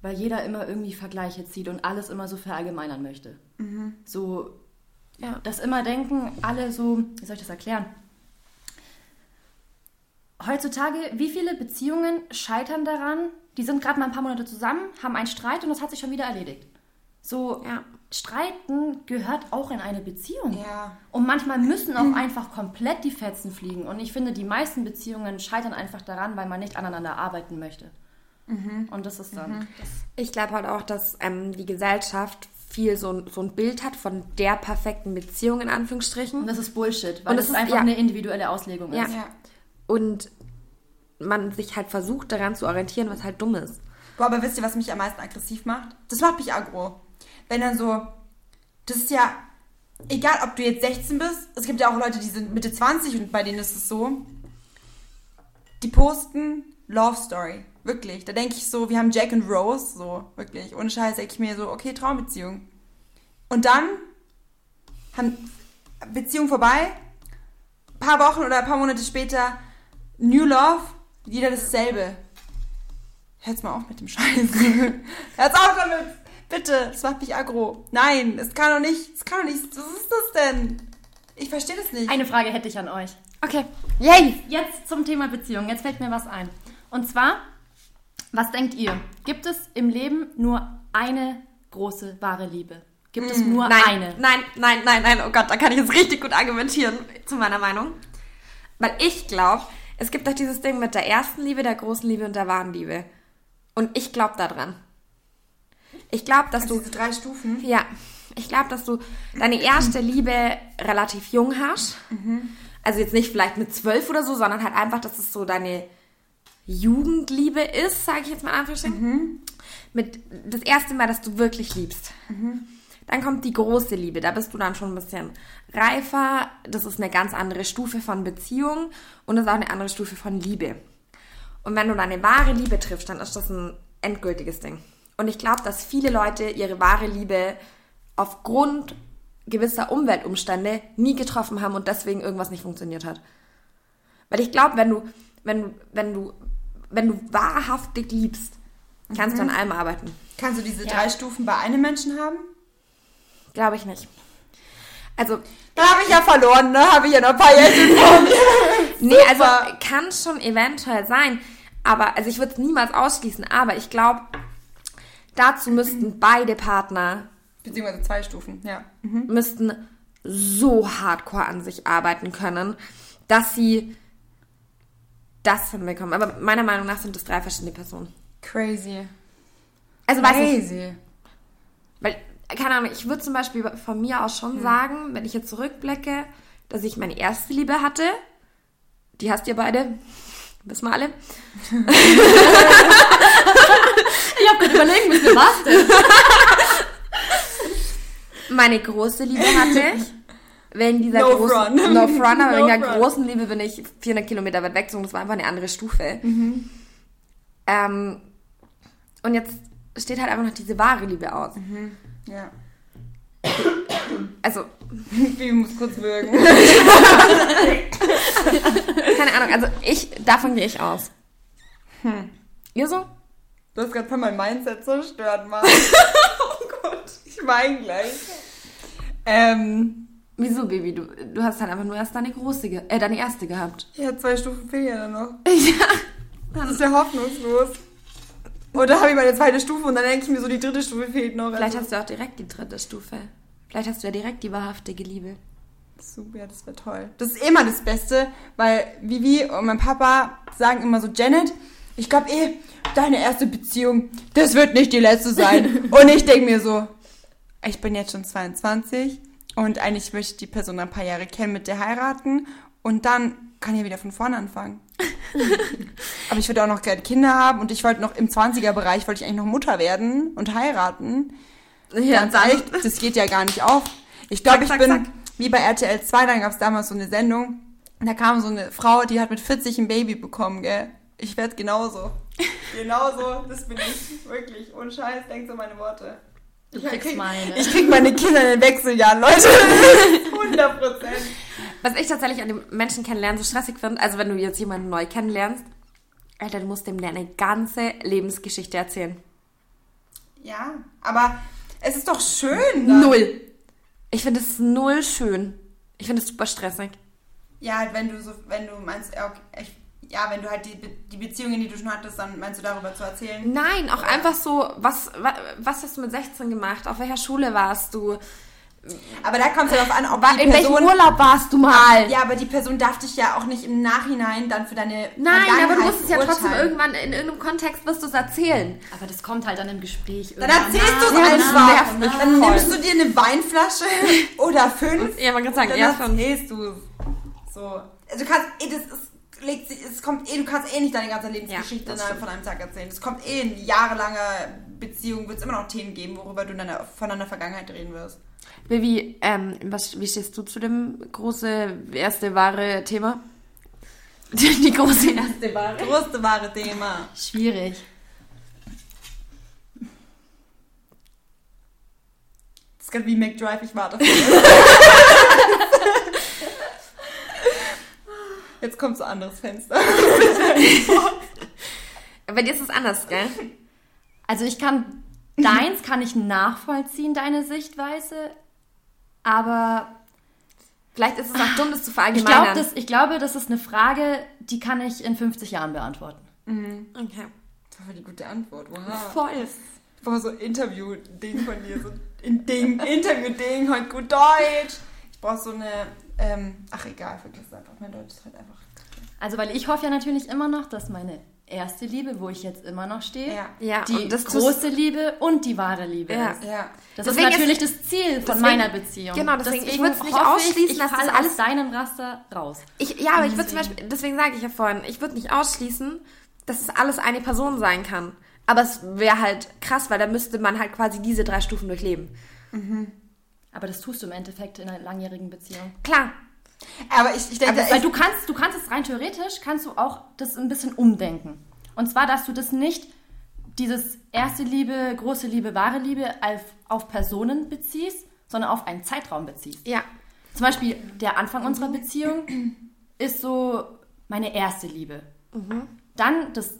Weil jeder immer irgendwie Vergleiche zieht und alles immer so verallgemeinern möchte. So, Ja. das immer denken, alle so, wie soll ich das erklären? Heutzutage, wie viele Beziehungen scheitern daran? Die sind gerade mal ein paar Monate zusammen, haben einen Streit und das hat sich schon wieder erledigt. So, Ja. Streiten gehört auch in eine Beziehung. Ja. Und manchmal müssen auch einfach komplett die Fetzen fliegen. Und ich finde, die meisten Beziehungen scheitern einfach daran, weil man nicht aneinander arbeiten möchte. Und das ist dann. Das, Ich glaube halt auch, dass ähm, die Gesellschaft viel so, ein- so ein Bild hat von der perfekten Beziehung in Anführungsstrichen. und das ist Bullshit, weil Und das das ist einfach ja. eine individuelle Auslegung ist. Ja. Und man sich halt versucht daran zu orientieren, was halt dumm ist. Boah, aber wisst ihr, was mich am meisten aggressiv macht? Das macht mich aggro. Wenn dann so, das ist ja, egal ob du jetzt 16 bist, es gibt ja auch Leute, die sind Mitte 20 und bei denen ist es so, die posten Love Story. Wirklich. Da denke ich so, wir haben Jack und Rose, so, wirklich. Ohne Scheiß denke ich mir so, okay, Traumbeziehung. Und dann haben Beziehung vorbei, paar Wochen oder paar Monate später, New Love, wieder dasselbe. Hört's mal auf mit dem Scheiß. (laughs) Hört's auf damit! Bitte, das macht mich aggro. Nein, es kann doch nicht, es kann doch nicht, was ist das denn? Ich verstehe das nicht. Eine Frage hätte ich an euch. Okay. Yay! Jetzt zum Thema Beziehung. Jetzt fällt mir was ein. Und zwar, was denkt ihr? Gibt es im Leben nur eine große, wahre Liebe? Gibt es nur Nein, eine? nein, nein, nein, nein, oh Gott, da kann ich jetzt richtig gut argumentieren zu meiner Meinung. Weil ich glaube, es gibt doch dieses Ding mit der ersten Liebe, der großen Liebe und der wahren Liebe. Und ich glaube daran. Ich glaube, dass also du diese drei Stufen. Ja, ich glaube, dass du deine erste Liebe relativ jung hast. Also jetzt nicht vielleicht mit zwölf oder so, sondern halt einfach, dass es so deine Jugendliebe ist, sage ich jetzt mal in Anführungsstrichen. Mit das erste Mal, dass du wirklich liebst. Dann kommt die große Liebe. Da bist du dann schon ein bisschen reifer. Das ist eine ganz andere Stufe von Beziehung und das ist auch eine andere Stufe von Liebe. Und wenn du deine wahre Liebe triffst, dann ist das ein endgültiges Ding. Und ich glaube, dass viele Leute ihre wahre Liebe aufgrund gewisser Umweltumstände nie getroffen haben und deswegen irgendwas nicht funktioniert hat. Weil ich glaube, wenn du, wenn du, wenn du, wenn du wahrhaftig liebst, kannst du an allem arbeiten. Kannst du diese drei Stufen bei einem Menschen haben? Glaube ich nicht. Also, Da habe ich ja verloren, ne? Habe ich ja noch ein paar Jährchen vor mir. Nee, also kann schon eventuell sein. Aber, also ich würde es niemals ausschließen, aber ich glaube, dazu müssten beide Partner, Beziehungsweise zwei Stufen, ja. müssten so hardcore an sich arbeiten können, dass sie das hinbekommen. Aber meiner Meinung nach sind das drei verschiedene Personen. Crazy. Also weiß ich, Crazy. weil, keine Ahnung, ich würde zum Beispiel von mir aus schon sagen, wenn ich jetzt zurückblicke, dass ich meine erste Liebe hatte. Die hast ihr beide. (laughs) Wissen wir alle. Ich habe gerade überlegen müssen, was denn? (laughs) Meine große Liebe hatte ich. Wegen dieser No großen, front. no front, aber No wegen der front. großen Liebe bin ich 400 Kilometer weit weg, das war einfach eine andere Stufe. Mhm. Ähm, und jetzt steht halt einfach noch diese wahre Liebe aus. Ja. Also, (laughs) Ich muss kurz würgen. keine Ahnung, also ich, davon gehe ich aus. Hm. Ihr so? Du hast gerade voll mein Mindset zerstört, Mann. (laughs) oh Gott, ich weine gleich. Ähm, Wieso, Baby? Du, du hast halt einfach nur erst deine große, äh, deine erste gehabt. ja, zwei Stufen fehlen ja noch. (laughs) Ja. Das ist ja hoffnungslos. Und da habe ich meine zweite Stufe und dann denke ich mir so, die dritte Stufe fehlt noch. Vielleicht Also, hast du auch direkt die dritte Stufe. Vielleicht hast du ja direkt die wahrhaftige Liebe. Super, ja, das wäre toll. Das ist immer das Beste, weil Vivi und mein Papa sagen immer so, Janet, ich glaube eh, deine erste Beziehung, das wird nicht die letzte sein. (laughs) und ich denke mir so, ich bin jetzt schon 22 und eigentlich möchte ich die Person ein paar Jahre kennen, mit der heiraten und dann kann ja wieder von vorne anfangen. (laughs) Aber ich würde auch noch gerne Kinder haben und ich wollte noch im 20er-Bereich, wollte ich eigentlich noch Mutter werden und heiraten. Ja, Ganz ehrlich, das geht ja gar nicht auf. Ich glaube, ich zack, bin zack. wie bei RTL 2, dann gab es damals so eine Sendung. Da kam so eine Frau, die hat mit 40 ein Baby bekommen, gell? Ich werde genauso. (laughs) genauso, das bin ich. Wirklich, ohne Scheiß, denk so meine Worte. Du Ich kriegst krieg- meine. Ich krieg meine Kinder in den Wechseljahren, Leute. (laughs) 100 Prozent. Was ich tatsächlich an dem Menschen kennenlernen so stressig finde, also wenn du jetzt jemanden neu kennenlernst, Alter, du musst dem deine ganze Lebensgeschichte erzählen. Ja, aber es ist doch schön. Dann. Null. Ich finde es null schön. Ich finde es super stressig. Ja, wenn du so, wenn du meinst, okay, ich, ja, wenn du halt die, die Beziehungen, die du schon hattest, dann meinst du darüber zu erzählen. Nein, auch einfach so, was, wa- was hast du mit 16 gemacht? Auf welcher Schule warst du? Aber da kommt es ja darauf an, ob War, die in welchem Person... Urlaub warst du mal? Ja, aber die Person darf dich ja auch nicht im Nachhinein dann für deine Nein, aber du musst es ja trotzdem irgendwann in irgendeinem Kontext wirst du es erzählen. Aber das kommt halt dann im Gespräch Dann erzählst du es Ja, einfach. Dann nimmst du dir eine Weinflasche (laughs) oder fünf. Ja, man kann sagen, dann ja schon. erzählst du. So. Also du kannst eh, das ist, legt sich, es kommt eh, du kannst eh nicht deine ganze Lebensgeschichte Ja, innerhalb von einem Tag erzählen. Es kommt eh in jahrelanger Beziehung, wird es immer noch Themen geben, worüber du in deiner, von deiner Vergangenheit reden wirst. Vivi, ähm, was, wie stehst du zu dem große, erste, wahre Thema? (laughs) Die große erste, wahre. Größte wahre Thema. Schwierig. Das ist gerade wie McDrive, ich warte. (laughs) (laughs) Jetzt kommt so ein anderes Fenster. (laughs) Bei dir ist es anders, gell? Also ich kann, deins kann ich nachvollziehen, deine Sichtweise, aber Vielleicht ist es auch dumm, das zu ich, glaub, verallgemeinern. das, ich glaube, das ist eine Frage, die kann ich in 50 Jahren beantworten. okay. Das war die gute Antwort. Wow. Voll. Ich brauche so ein Interview-Ding von dir. So ein Ding, Interview-Ding, heute gut Deutsch. Ich brauche so eine. Ähm, ach, egal, vergiss es einfach. Mein Deutsch ist halt einfach. Also weil ich hoffe ja natürlich immer noch, dass meine erste Liebe, wo ich jetzt immer noch stehe, Ja. Ja, die große Liebe und die wahre Liebe Ja. ist. Ja. Das Deswegen ist natürlich ist- das Ziel von deswegen- meiner Beziehung. genau, deswegen, ich würd's nicht hoffe ausschließen, ich, ich dass das alles- aus deinem Raster raus. Ich, ja, aber ich würde zum Beispiel, deswegen sage ich ja vorhin, ich würde nicht ausschließen, dass es alles eine Person sein kann. Aber es wäre halt krass, weil da müsste man halt quasi diese drei Stufen durchleben. Aber das tust du im Endeffekt in einer langjährigen Beziehung. Klar. Aber ich, ich denke, weil du kannst, du kannst es rein theoretisch, kannst du auch das ein bisschen umdenken. Und zwar, dass du das nicht dieses erste Liebe, große Liebe, wahre Liebe auf, auf Personen beziehst, sondern auf einen Zeitraum beziehst. Ja. Zum Beispiel der Anfang unserer Beziehung ist so meine erste Liebe. Dann das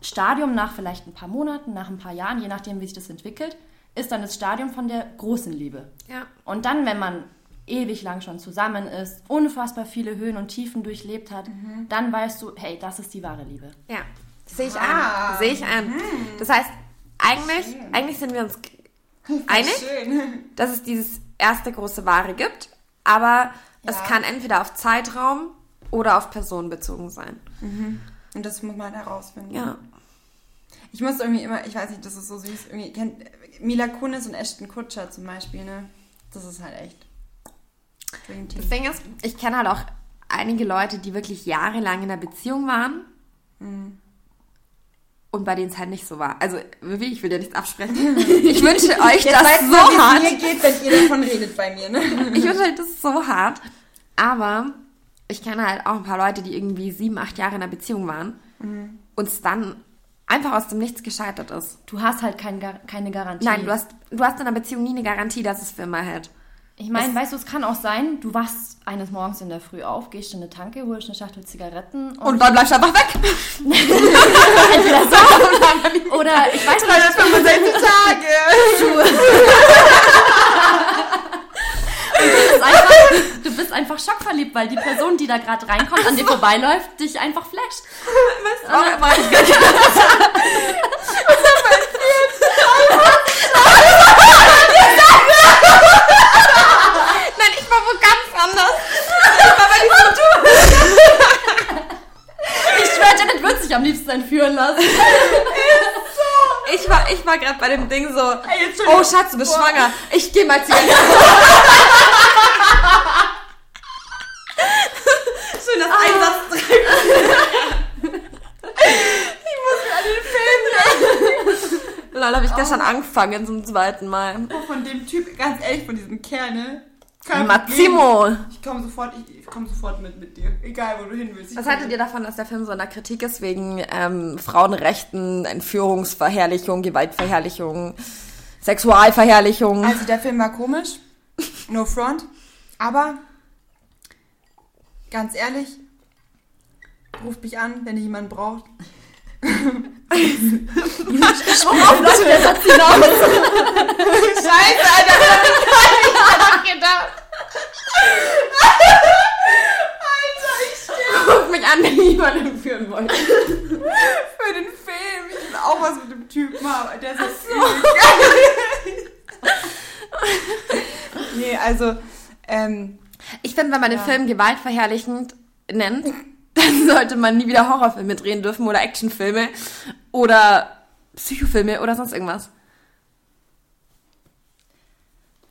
Stadium nach vielleicht ein paar Monaten, nach ein paar Jahren, je nachdem, wie sich das entwickelt, ist dann das Stadium von der großen Liebe. Ja. Und dann, wenn man ewig lang schon zusammen ist, unfassbar viele Höhen und Tiefen durchlebt hat, dann weißt du, hey, das ist die wahre Liebe. Ja. Sehe ich Ah. ein. Sehe ich ein. Das heißt, eigentlich, eigentlich sind wir uns einig, schön. (laughs) dass es dieses erste große Wahre gibt, aber es Ja. kann entweder auf Zeitraum oder auf Person bezogen sein. Und das muss man herausfinden. Ja. Ich muss irgendwie immer, ich weiß nicht, das ist so süß. Irgendwie, kennt Mila Kunis und Ashton Kutscher zum Beispiel, ne? Das ist halt echt. Das Ding ist, ich kenne halt auch einige Leute, die wirklich jahrelang in einer Beziehung waren und bei denen es halt nicht so war. Also, Vivi, ich will dir nichts absprechen. (laughs) Ich wünsche euch Jetzt das weißt so wie hart. mir geht, wenn ihr davon redet bei mir, ne? Ich wünsche euch das so hart. Aber ich kenne halt auch ein paar Leute, die irgendwie sieben, acht Jahre in einer Beziehung waren und es dann einfach aus dem Nichts gescheitert ist. Du hast halt kein, keine Garantie. Nein, du hast, du hast in einer Beziehung nie eine Garantie, dass es für immer hält. Ich meine, weißt du, es kann auch sein, du wachst eines Morgens in der Früh auf, gehst in eine Tanke, holst eine Schachtel Zigaretten und, Und dann bleibst du einfach weg. (laughs) entweder so (laughs) oder ich weiß nicht, 365 Tage! (laughs) bist einfach schockverliebt, weil die Person, die da gerade reinkommt, an dir vorbeiläuft, dich einfach flasht. Was? Also, oh, war ich weg. (laughs) Nein, ich war wo ganz anders. Ich war bei diesem Tour. Ich schwöre, Janet würde sich am liebsten entführen lassen ich war, ich war gerade bei dem Ding so, hey, oh Schatz, du bist Boah. schwanger. Ich geh mal Zigaretten. (laughs) zu ihr. Schön, dass ein Satz drin Lol, hab ich gestern angefangen zum zweiten Mal. Oh, von dem Typ, ganz ehrlich, von diesem Kerl, ne? Kein. Problem. Ich komme sofort, ich, ich komme sofort mit mit dir. Egal, wo du hin willst. Ich Was komm haltet ihr davon, dass der Film so in der Kritik ist wegen ähm, Frauenrechten, Entführungsverherrlichung, Gewaltverherrlichung, Sexualverherrlichung? Also der Film war komisch. No front. Aber ganz ehrlich, ruft mich an, wenn ihr jemanden braucht. Worauf läuft der Satz hinaus? Scheiße, Alter, (laughs) das hab ich gar nicht nachgedacht. Alter, ich stehe Ruf mich an, wenn ihr jemanden entführen wollt. für den Film. Ich will auch was mit dem Typen haben. Der ist so geil. (laughs) nee, also, ähm, Ich finde, wenn man den Film gewaltverherrlichend nennt, (laughs) dann sollte man nie wieder Horrorfilme drehen dürfen oder Actionfilme oder Psychofilme oder sonst irgendwas.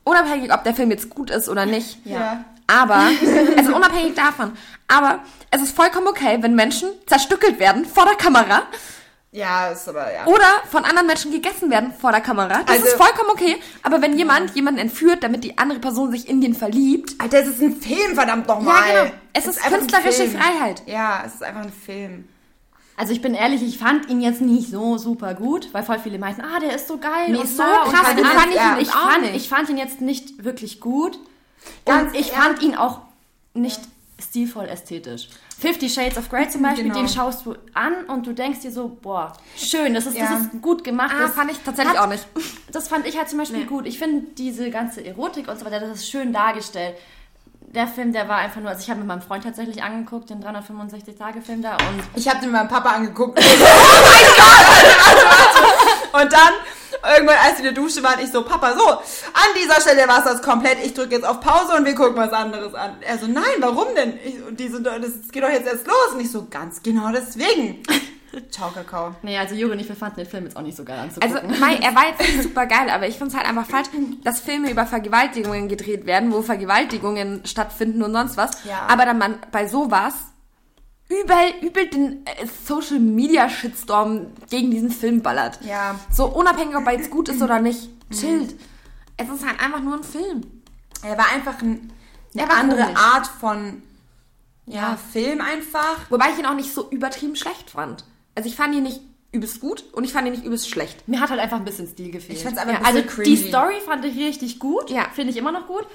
Unabhängig, ob der Film jetzt gut ist oder nicht. ja. Aber, (laughs) also unabhängig davon, aber es ist vollkommen okay, wenn Menschen zerstückelt werden vor der Kamera Ja, ist aber, ja. oder von anderen Menschen gegessen werden vor der Kamera. Das Also- ist vollkommen okay. Aber wenn jemand jemanden entführt, damit die andere Person sich in den verliebt, Alter, es ist ein Film, verdammt nochmal. Ja, genau. Es ist einfach ein künstlerische. Freiheit. Ja, es ist einfach ein Film. Also ich bin ehrlich, ich fand ihn jetzt nicht so super gut, weil voll viele meinten, ah, der ist so geil Nee, und so und krass gut Ahnung. fand ich ihn ich fand, ich fand ihn jetzt nicht wirklich gut Ganz und ich ehrlich. fand ihn auch nicht stilvoll ästhetisch. Fifty Shades of Grey zum Beispiel, Genau. den schaust du an und du denkst dir so, boah, schön, das ist, Ja. das ist gut gemacht. Ah, das fand ich tatsächlich hat- auch nicht. (laughs) Das fand ich halt zum Beispiel Nee. gut. Ich finde diese ganze Erotik und so weiter, das ist schön dargestellt. Der Film, der war einfach nur, also ich habe mit meinem Freund tatsächlich angeguckt, den 365-Tage-Film da und Ich habe den mit meinem Papa angeguckt. (laughs) (laughs) Und dann, irgendwann, als wir in der Dusche waren, ich so, Papa, so, an dieser Stelle war es das komplett. Ich drücke jetzt auf Pause und wir gucken was anderes an. Er so, nein, warum denn? Ich, und die so, das geht doch jetzt erst los. Und ich so, ganz genau deswegen. (laughs) Ciao, Kakao. Nee, also Juri und ich, wir fanden den Film jetzt auch nicht so geil anzugucken. Also, Mai, er war jetzt nicht (laughs) super geil, aber ich finde es halt einfach falsch, dass Filme über Vergewaltigungen gedreht werden, wo Vergewaltigungen stattfinden und sonst was. Ja. Aber dann man bei sowas übel, übel den äh, Social Media Shitstorm gegen diesen Film ballert. Ja. So unabhängig, ob er jetzt gut ist oder nicht. Chillt. Es ist halt einfach nur ein Film. Er war einfach ein, eine war andere komisch. Art von ja, Film einfach. Wobei ich ihn auch nicht so übertrieben schlecht fand. Also ich fand ihn nicht übelst gut und ich fand ihn nicht übelst schlecht. Mir hat halt einfach ein bisschen Stil gefehlt. Ich fand's einfach ja, ein bisschen Also die cringy. Story fand ich richtig gut. Ja. Finde ich immer noch gut.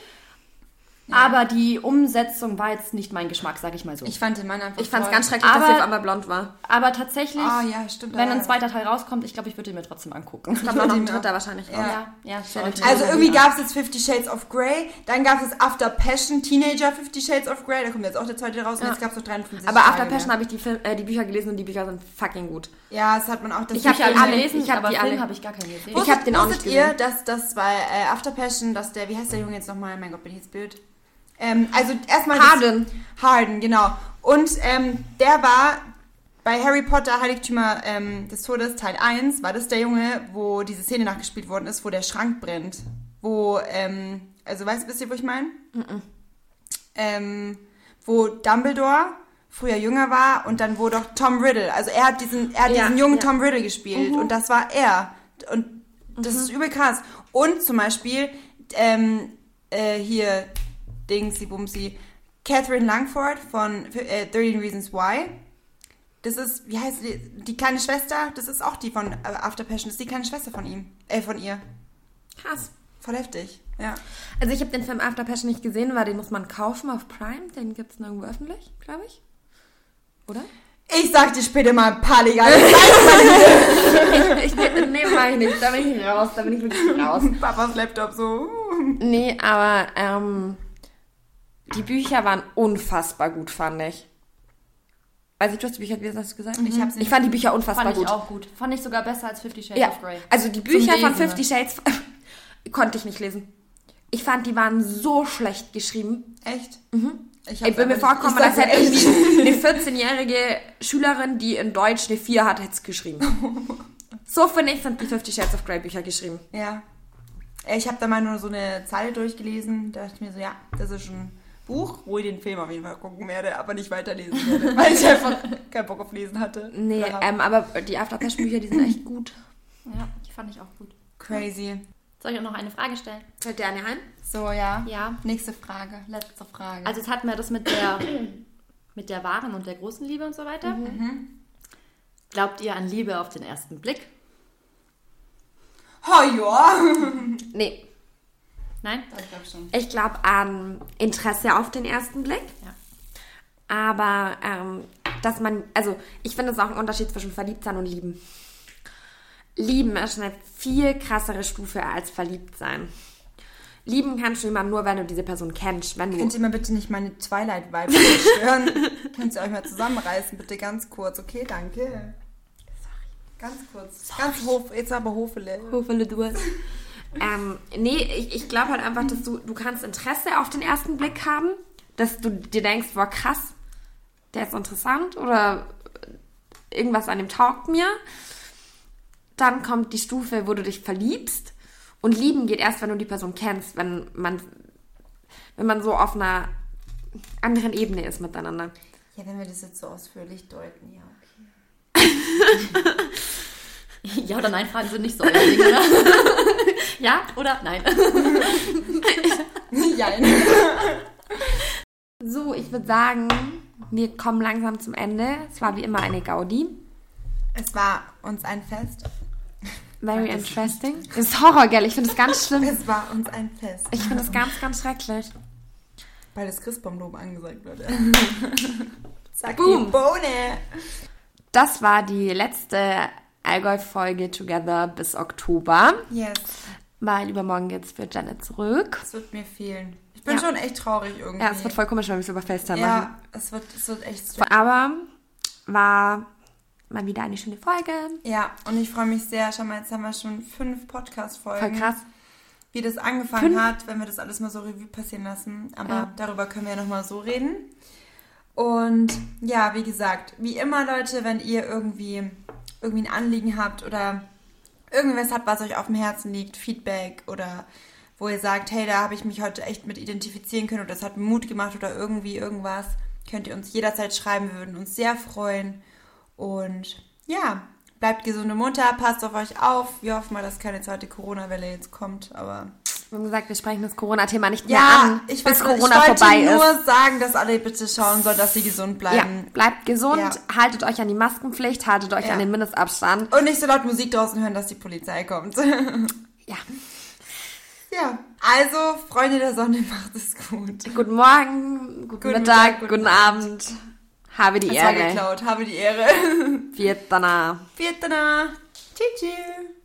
Aber die Umsetzung war jetzt nicht mein Geschmack, sag ich mal so. Ich fand den Mann einfach Ich fand es ganz schrecklich, dass Aber- sie auf einmal blond war. Aber tatsächlich, Ah, ja, stimmt, wenn ja. ein zweiter Teil rauskommt, ich glaube, ich würde ihn mir trotzdem angucken. Ich glaube, noch ein dritter wahrscheinlich raus. Ja. ja, Also irgendwie gab es jetzt Fifty Shades of Grey, dann gab es After Passion, Teenager Fifty Shades of Grey, da kommt jetzt auch der zweite raus und jetzt gab es noch 53 Aber After Tage Passion habe ich die, Film, äh, die Bücher gelesen und die Bücher sind fucking gut. Ja, das hat man auch. Das Ich hab Bücher die alle. gelesen, Ich hab aber die Film alle. habe ich gar keinen gesehen. Ich hab den auch nicht ihr, gesehen. dass das bei äh, After Passion, dass der, wie heißt der Junge jetzt nochmal? Mein Gott, bin ich jetzt blöd. Ähm, also erstmal... das- Harden. Harden, genau. Und ähm, der war bei Harry Potter Heiligtümer ähm, des Todes Teil 1, war das der Junge, wo diese Szene nachgespielt worden ist, wo der Schrank brennt. Wo, ähm, also weißt wisst ihr, wo ich meine? Ähm, wo Dumbledore früher jünger war und dann wo doch Tom Riddle, also er hat diesen, er hat Ja, diesen jungen ja. Tom Riddle gespielt und das war er. Und das ist übel krass. Und zum Beispiel, ähm, äh, hier, Dingsy Bumsy, Catherine Langford von äh, 13 Reasons Why. Das ist, wie heißt die, die kleine Schwester? Das ist auch die von äh, After Passion. Das ist die kleine Schwester von ihm. Äh, von ihr. Krass. Voll heftig. Ja. Also ich habe den Film After Passion nicht gesehen, weil den muss man kaufen auf Prime. Den gibt es nirgendwo öffentlich, glaube ich. Oder? Ich sag dir später mal ein paar Liga. ich, nee, mach ich nicht. Da bin ich raus. Da bin ich wirklich raus. (laughs) Papas Laptop so. Nee, aber ähm, die Bücher waren unfassbar gut, fand ich. Also du hast die Bücher gelesen, hast du gesagt? Ich hab's nicht Ich fand die Bücher unfassbar Fand ich gut. auch gut. Fand ich sogar besser als Fifty Shades Ja, of Grey. also die Bücher von Fifty Shades (laughs) konnte ich nicht lesen. Ich fand, die waren so schlecht geschrieben. Echt? Ich, Ich hab's will mir ich dass sag's hätte echt. irgendwie eine 14-jährige Schülerin, die in Deutsch eine 4 hat, hätte es geschrieben. (laughs) So finde ich, sind die 50 Shades of Grey Bücher geschrieben. Ja. Ich habe da mal nur so eine Zeile durchgelesen. Da dachte ich mir so, ja, das ist ein Buch, wo ich den Film auf jeden Fall gucken werde, aber nicht weiterlesen werde, (laughs) weil ich einfach keinen Bock auf Lesen hatte. Nee, ähm, aber die After Passion Bücher, die sind echt gut. Ja, die fand ich auch gut. Crazy. Soll ich auch noch eine Frage stellen? Fällt dir eine ein? So, ja. Ja. Nächste Frage. Letzte Frage. Also jetzt hatten wir das mit der, mit der wahren und der großen Liebe und so weiter. Glaubt ihr an Liebe auf den ersten Blick? oh ja. Nee. Nein? Ich glaube schon. Ich glaube an Interesse auf den ersten Blick. Ja. Aber ähm, dass man, also ich finde es auch ein Unterschied zwischen verliebt sein und lieben. Lieben ist eine viel krassere Stufe als verliebt sein. Lieben kannst du jemanden nur, wenn du diese Person kennst. Wenn du, Könnt ihr mal bitte nicht meine Twilight-Vibes zerstören? (laughs) Könnt ihr euch mal zusammenreißen, bitte ganz kurz. Okay, danke. Sorry. Ganz kurz. Ganz hof, jetzt aber Hofele. Ähm, nee, ich, ich glaube halt einfach, dass du, du kannst Interesse auf den ersten Blick haben, dass du dir denkst, boah krass, der ist interessant oder irgendwas an dem taugt mir. Dann kommt die Stufe, wo du dich verliebst. Und lieben geht erst, wenn du die Person kennst, wenn man, wenn man so auf einer anderen Ebene ist miteinander. Ja, wenn wir das jetzt so ausführlich deuten, ja, okay. (laughs) Ja oder nein, Fragen sind nicht so euer Ding, oder? (laughs) (laughs) ja oder nein? (laughs) ja, So, ich würde sagen, wir kommen langsam zum Ende. Es war wie immer eine Gaudi. es war uns ein Fest. Very interesting. Das ist Horror, gell? Ich finde es ganz schlimm. Es war uns ein Fest. Ich finde es ganz, ganz schrecklich. Weil das Christbaumlob angesagt wurde. (laughs) Zack, Boom. die Bohne. Das war die letzte Allgäu-Folge Together bis Oktober. Yes, Weil übermorgen geht's für Janet zurück. es wird mir fehlen. Ich bin Ja. schon echt traurig irgendwie. Ja, es wird voll komisch, wenn wir es über FaceTime machen. Ja, es wird, es wird echt strange. Aber war mal wieder eine schöne Folge. Ja, und ich freue mich sehr. Schau mal, jetzt haben wir schon fünf Podcast-Folgen. Voll krass. Wie das angefangen Fünf? hat, wenn wir das alles mal so Revue passieren lassen. Aber Ja. darüber können wir ja nochmal so reden. Und ja, wie gesagt, wie immer, Leute, wenn ihr irgendwie, irgendwie ein Anliegen habt oder irgendwas habt, was euch auf dem Herzen liegt, Feedback oder wo ihr sagt, hey, da habe ich mich heute echt mit identifizieren können oder das hat Mut gemacht oder irgendwie irgendwas, könnt ihr uns jederzeit schreiben. Wir würden uns sehr freuen. Und ja, bleibt gesund und munter, passt auf euch auf. Wir hoffen mal, dass keine zweite Corona-Welle jetzt kommt, aber Wir haben gesagt, wir sprechen das Corona-Thema nicht mehr ja, an, ich, bis weiß, ich Corona wollte vorbei nur ist. sagen, dass alle bitte schauen sollen, dass sie gesund Ja, bleiben. bleibt gesund, Ja. haltet euch an die Maskenpflicht, haltet euch Ja. an den Mindestabstand. Und nicht so laut Musik draußen hören, dass die Polizei kommt. (laughs) Ja. ja, also, Freunde der Sonne, (laughs) macht es gut. Guten Morgen, guten, Guten Mittag, Mittag, guten guten Abend. Habe die Ehre. geklaut, habe die Ehre. Vietnam. Tschüss. tschüss.